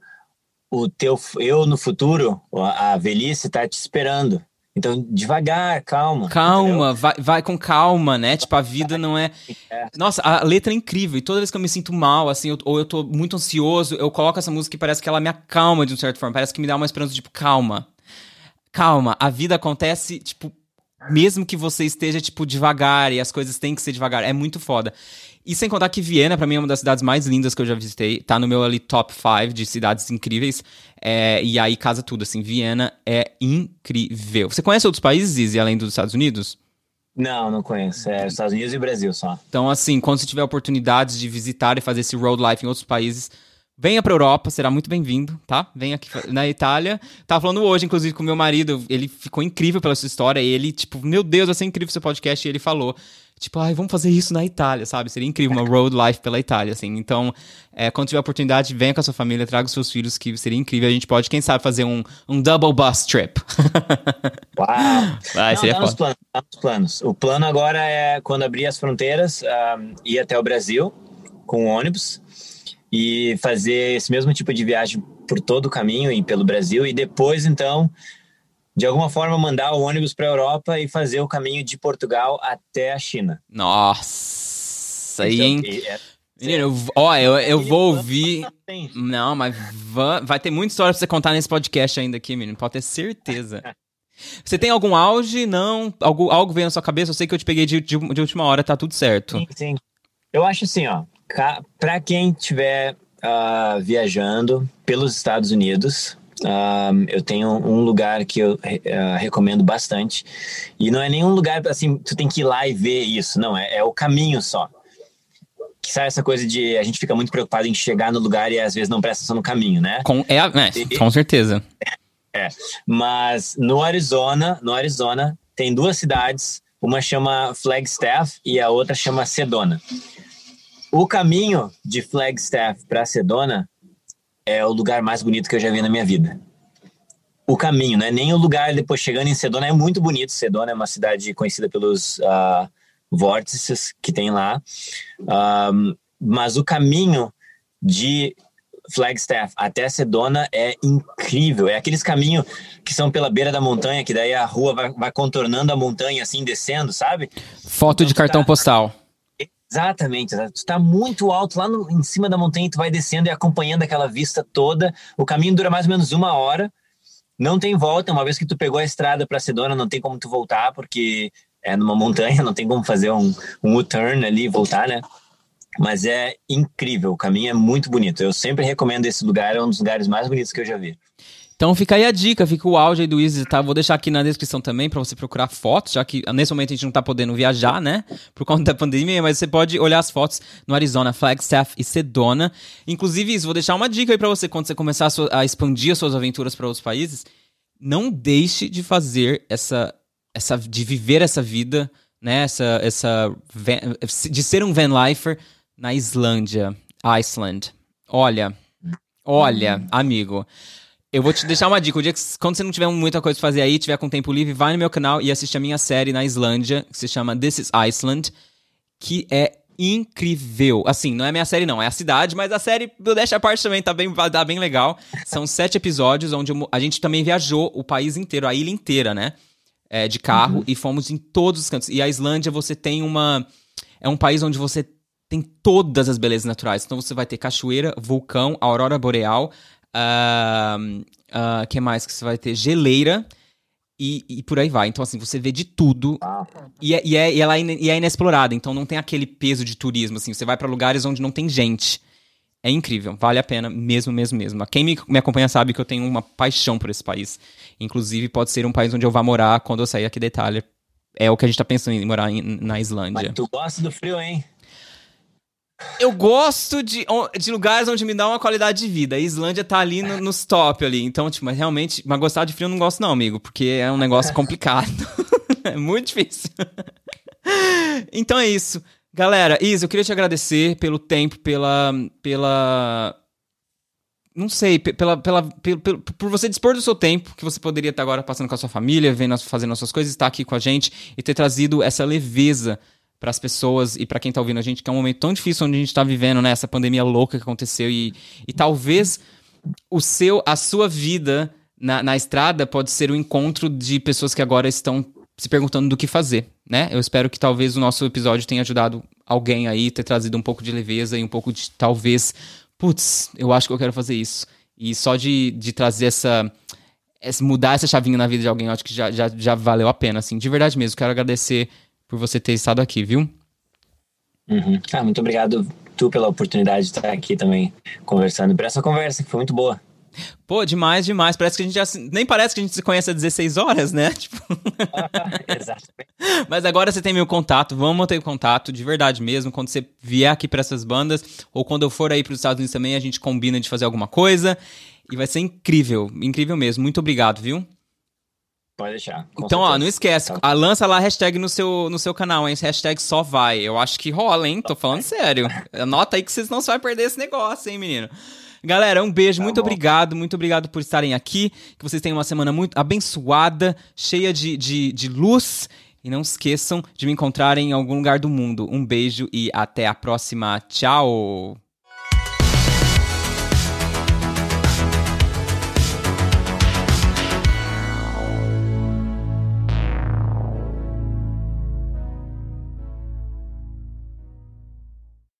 o teu eu no futuro, a, velhice tá te esperando. Então, devagar, calma. Calma, vai, vai com calma, né? Tipo, a vida não é. É. Nossa, a letra é incrível. E toda vez que eu me sinto mal, assim, eu- ou eu tô muito ansioso, eu coloco essa música e parece que ela me acalma de um certo forma. Parece que me dá uma esperança, tipo, calma. Calma, a vida acontece, tipo, mesmo que você esteja, tipo, devagar e as coisas têm que ser devagar. É muito foda. E sem contar que Viena, pra mim, é uma das cidades mais lindas que eu já visitei. Tá no meu ali top 5 de cidades incríveis. É, e aí casa tudo, assim. Viena é incrível. Você conhece outros países, Izzy, além dos Estados Unidos? Não, não conheço. É Estados Unidos e Brasil só. Então, assim, quando você tiver oportunidades de visitar e fazer esse road life em outros países, venha pra Europa, será muito bem-vindo, tá? Venha aqui na Itália. Tava falando hoje, inclusive, com meu marido, ele ficou incrível pela sua história. E ele, tipo, meu Deus, vai ser incrível seu podcast. E ele falou, tipo, ai, vamos fazer isso na Itália, sabe? Seria incrível, uma road life pela Itália, assim. Então, é, quando tiver oportunidade, venha com a sua família, traga os seus filhos, que seria incrível. A gente pode, quem sabe, fazer um, um double bus trip. Uau! Vai, Não, seria tá nos foda. planos, nos planos. O plano agora é, quando abrir as fronteiras, ah, ir até o Brasil com ônibus e fazer esse mesmo tipo de viagem por todo o caminho e pelo Brasil e depois, então, de alguma forma, mandar o ônibus para a Europa e fazer o caminho de Portugal até a China. Nossa, aí, Então, hein? é- Menino, eu, ó, eu, eu vou ouvir. Não, mas va- vai ter muita história pra você contar nesse podcast ainda aqui, menino. Pode ter certeza. Você tem algum auge? Não? Algo, algo veio na sua cabeça? Eu sei que eu te peguei de, de, de última hora, tá tudo certo. Sim, sim. Eu acho assim, ó, pra quem estiver ah, viajando pelos Estados Unidos, eu tenho um lugar que eu ah, recomendo bastante. E não é nenhum lugar assim, tu tem que ir lá e ver isso, não, é, é o caminho só. Que sabe essa coisa de a gente fica muito preocupado em chegar no lugar e às vezes não presta atenção no caminho, né? Com, é, é, com certeza. Mas no Arizona, no Arizona, tem duas cidades, uma chama Flagstaff e a outra chama Sedona. O caminho de Flagstaff para Sedona é o lugar mais bonito que eu já vi na minha vida. O caminho, né? Nem o lugar depois chegando em Sedona é muito bonito. Sedona é uma cidade conhecida pelos ah, vórtices que tem lá. Ahm, mas o caminho de Flagstaff até Sedona é incrível. É aqueles caminhos que são pela beira da montanha, que daí a rua vai, vai contornando a montanha assim, descendo, sabe? Foto de Então, cartão tá- postal. Exatamente, exato. tu tá muito alto lá no- em cima da montanha, tu vai descendo e acompanhando aquela vista toda. O caminho dura mais ou menos uma hora. Não tem volta, uma vez que tu pegou a estrada para Sedona, não tem como tu voltar, porque é numa montanha, não tem como fazer um, um U-turn ali e voltar, né? Mas é incrível, o caminho é muito bonito. Eu sempre recomendo esse lugar, é um dos lugares mais bonitos que eu já vi. Então fica aí a dica, fica o áudio aí do Easy, tá? Vou deixar aqui na descrição também pra você procurar fotos, já que nesse momento a gente não tá podendo viajar, né? Por conta da pandemia, mas você pode olhar as fotos no Arizona, Flagstaff e Sedona. Inclusive, Izzy, vou deixar uma dica aí pra você quando você começar a, sua- a expandir as suas aventuras pra outros países. Não deixe de fazer essa, essa de viver essa vida, né? Essa, essa van- de ser um van lifer na Islândia, Iceland. Olha, olha, amigo. Eu vou te deixar uma dica. O dia que, quando você não tiver muita coisa pra fazer aí, tiver com tempo livre, vai no meu canal e assiste a minha série na Islândia, que se chama This is Iceland, que é incrível. Assim, não é minha série, não, é a cidade, mas a série do Deixa a parte também tá bem, tá bem legal. São sete episódios onde a gente também viajou o país inteiro, a ilha inteira, né? É, de carro, e fomos em todos os cantos. E a Islândia, você tem uma. É um país onde você tem todas as belezas naturais. Então você vai ter cachoeira, vulcão, aurora boreal, ah, ah, que mais que você vai ter? Geleira e, e por aí vai. Então, assim, você vê de tudo. E, é, e, é, e ela é, e é inexplorada, então não tem aquele peso de turismo, assim. Você vai pra lugares onde não tem gente. É incrível, vale a pena, mesmo, mesmo, mesmo. Quem me, me acompanha sabe que eu tenho uma paixão por esse país. Inclusive, pode ser um país onde eu vá morar quando eu sair aqui da Itália. É o que a gente tá pensando em morar em- na Islândia. Mas tu gosta do frio, hein? Eu gosto de, de lugares onde me dá uma qualidade de vida. A Islândia tá ali no- nos top ali. Então, tipo, mas realmente, mas gostar de frio eu não gosto não, amigo, porque é um negócio complicado. é muito difícil. então é isso. Galera, Isa, eu queria te agradecer pelo tempo, pela pela não sei, pe- pela, pela, pelo- pelo- por você dispor do seu tempo, que você poderia estar agora passando com a sua família, vendo, fazendo as suas coisas, estar aqui com a gente e ter trazido essa leveza para as pessoas e para quem tá ouvindo a gente, que é um momento tão difícil onde a gente tá vivendo, né? Essa pandemia louca que aconteceu e, e talvez o seu, a sua vida na, na estrada pode ser o encontro de pessoas que agora estão se perguntando do que fazer, né? Eu espero que talvez o nosso episódio tenha ajudado alguém aí, ter trazido um pouco de leveza e um pouco de, talvez, putz, eu acho que eu quero fazer isso. E só de, de trazer essa, essa- mudar essa chavinha na vida de alguém, eu acho que já, já, já valeu a pena, assim. De verdade mesmo, quero agradecer por você ter estado aqui, viu? Uhum. Ah, muito obrigado tu pela oportunidade de estar aqui também conversando, por essa conversa que foi muito boa. Pô, demais, demais. Parece que a gente já. Nem parece que a gente se conhece há 16 horas, né? Tipo. Exato. Mas agora você tem meu contato, vamos manter contato, de verdade mesmo. Quando você vier aqui para essas bandas, ou quando eu for aí para os Estados Unidos também, a gente combina de fazer alguma coisa. E vai ser incrível, incrível mesmo. Muito obrigado, viu? Pode deixar. Então, ó, certeza. não esquece, Tá. a, lança lá a hashtag no seu, no seu canal, hein? Hashtag só vai. Eu acho que rola, hein? Tô falando sério. Anota aí que vocês não vai perder esse negócio, hein, menino? Galera, um beijo, Tá muito bom. obrigado, muito obrigado por estarem aqui. Que vocês tenham uma semana muito abençoada, cheia de, de, de luz. E não esqueçam de me encontrar em algum lugar do mundo. Um beijo e até a próxima. Tchau!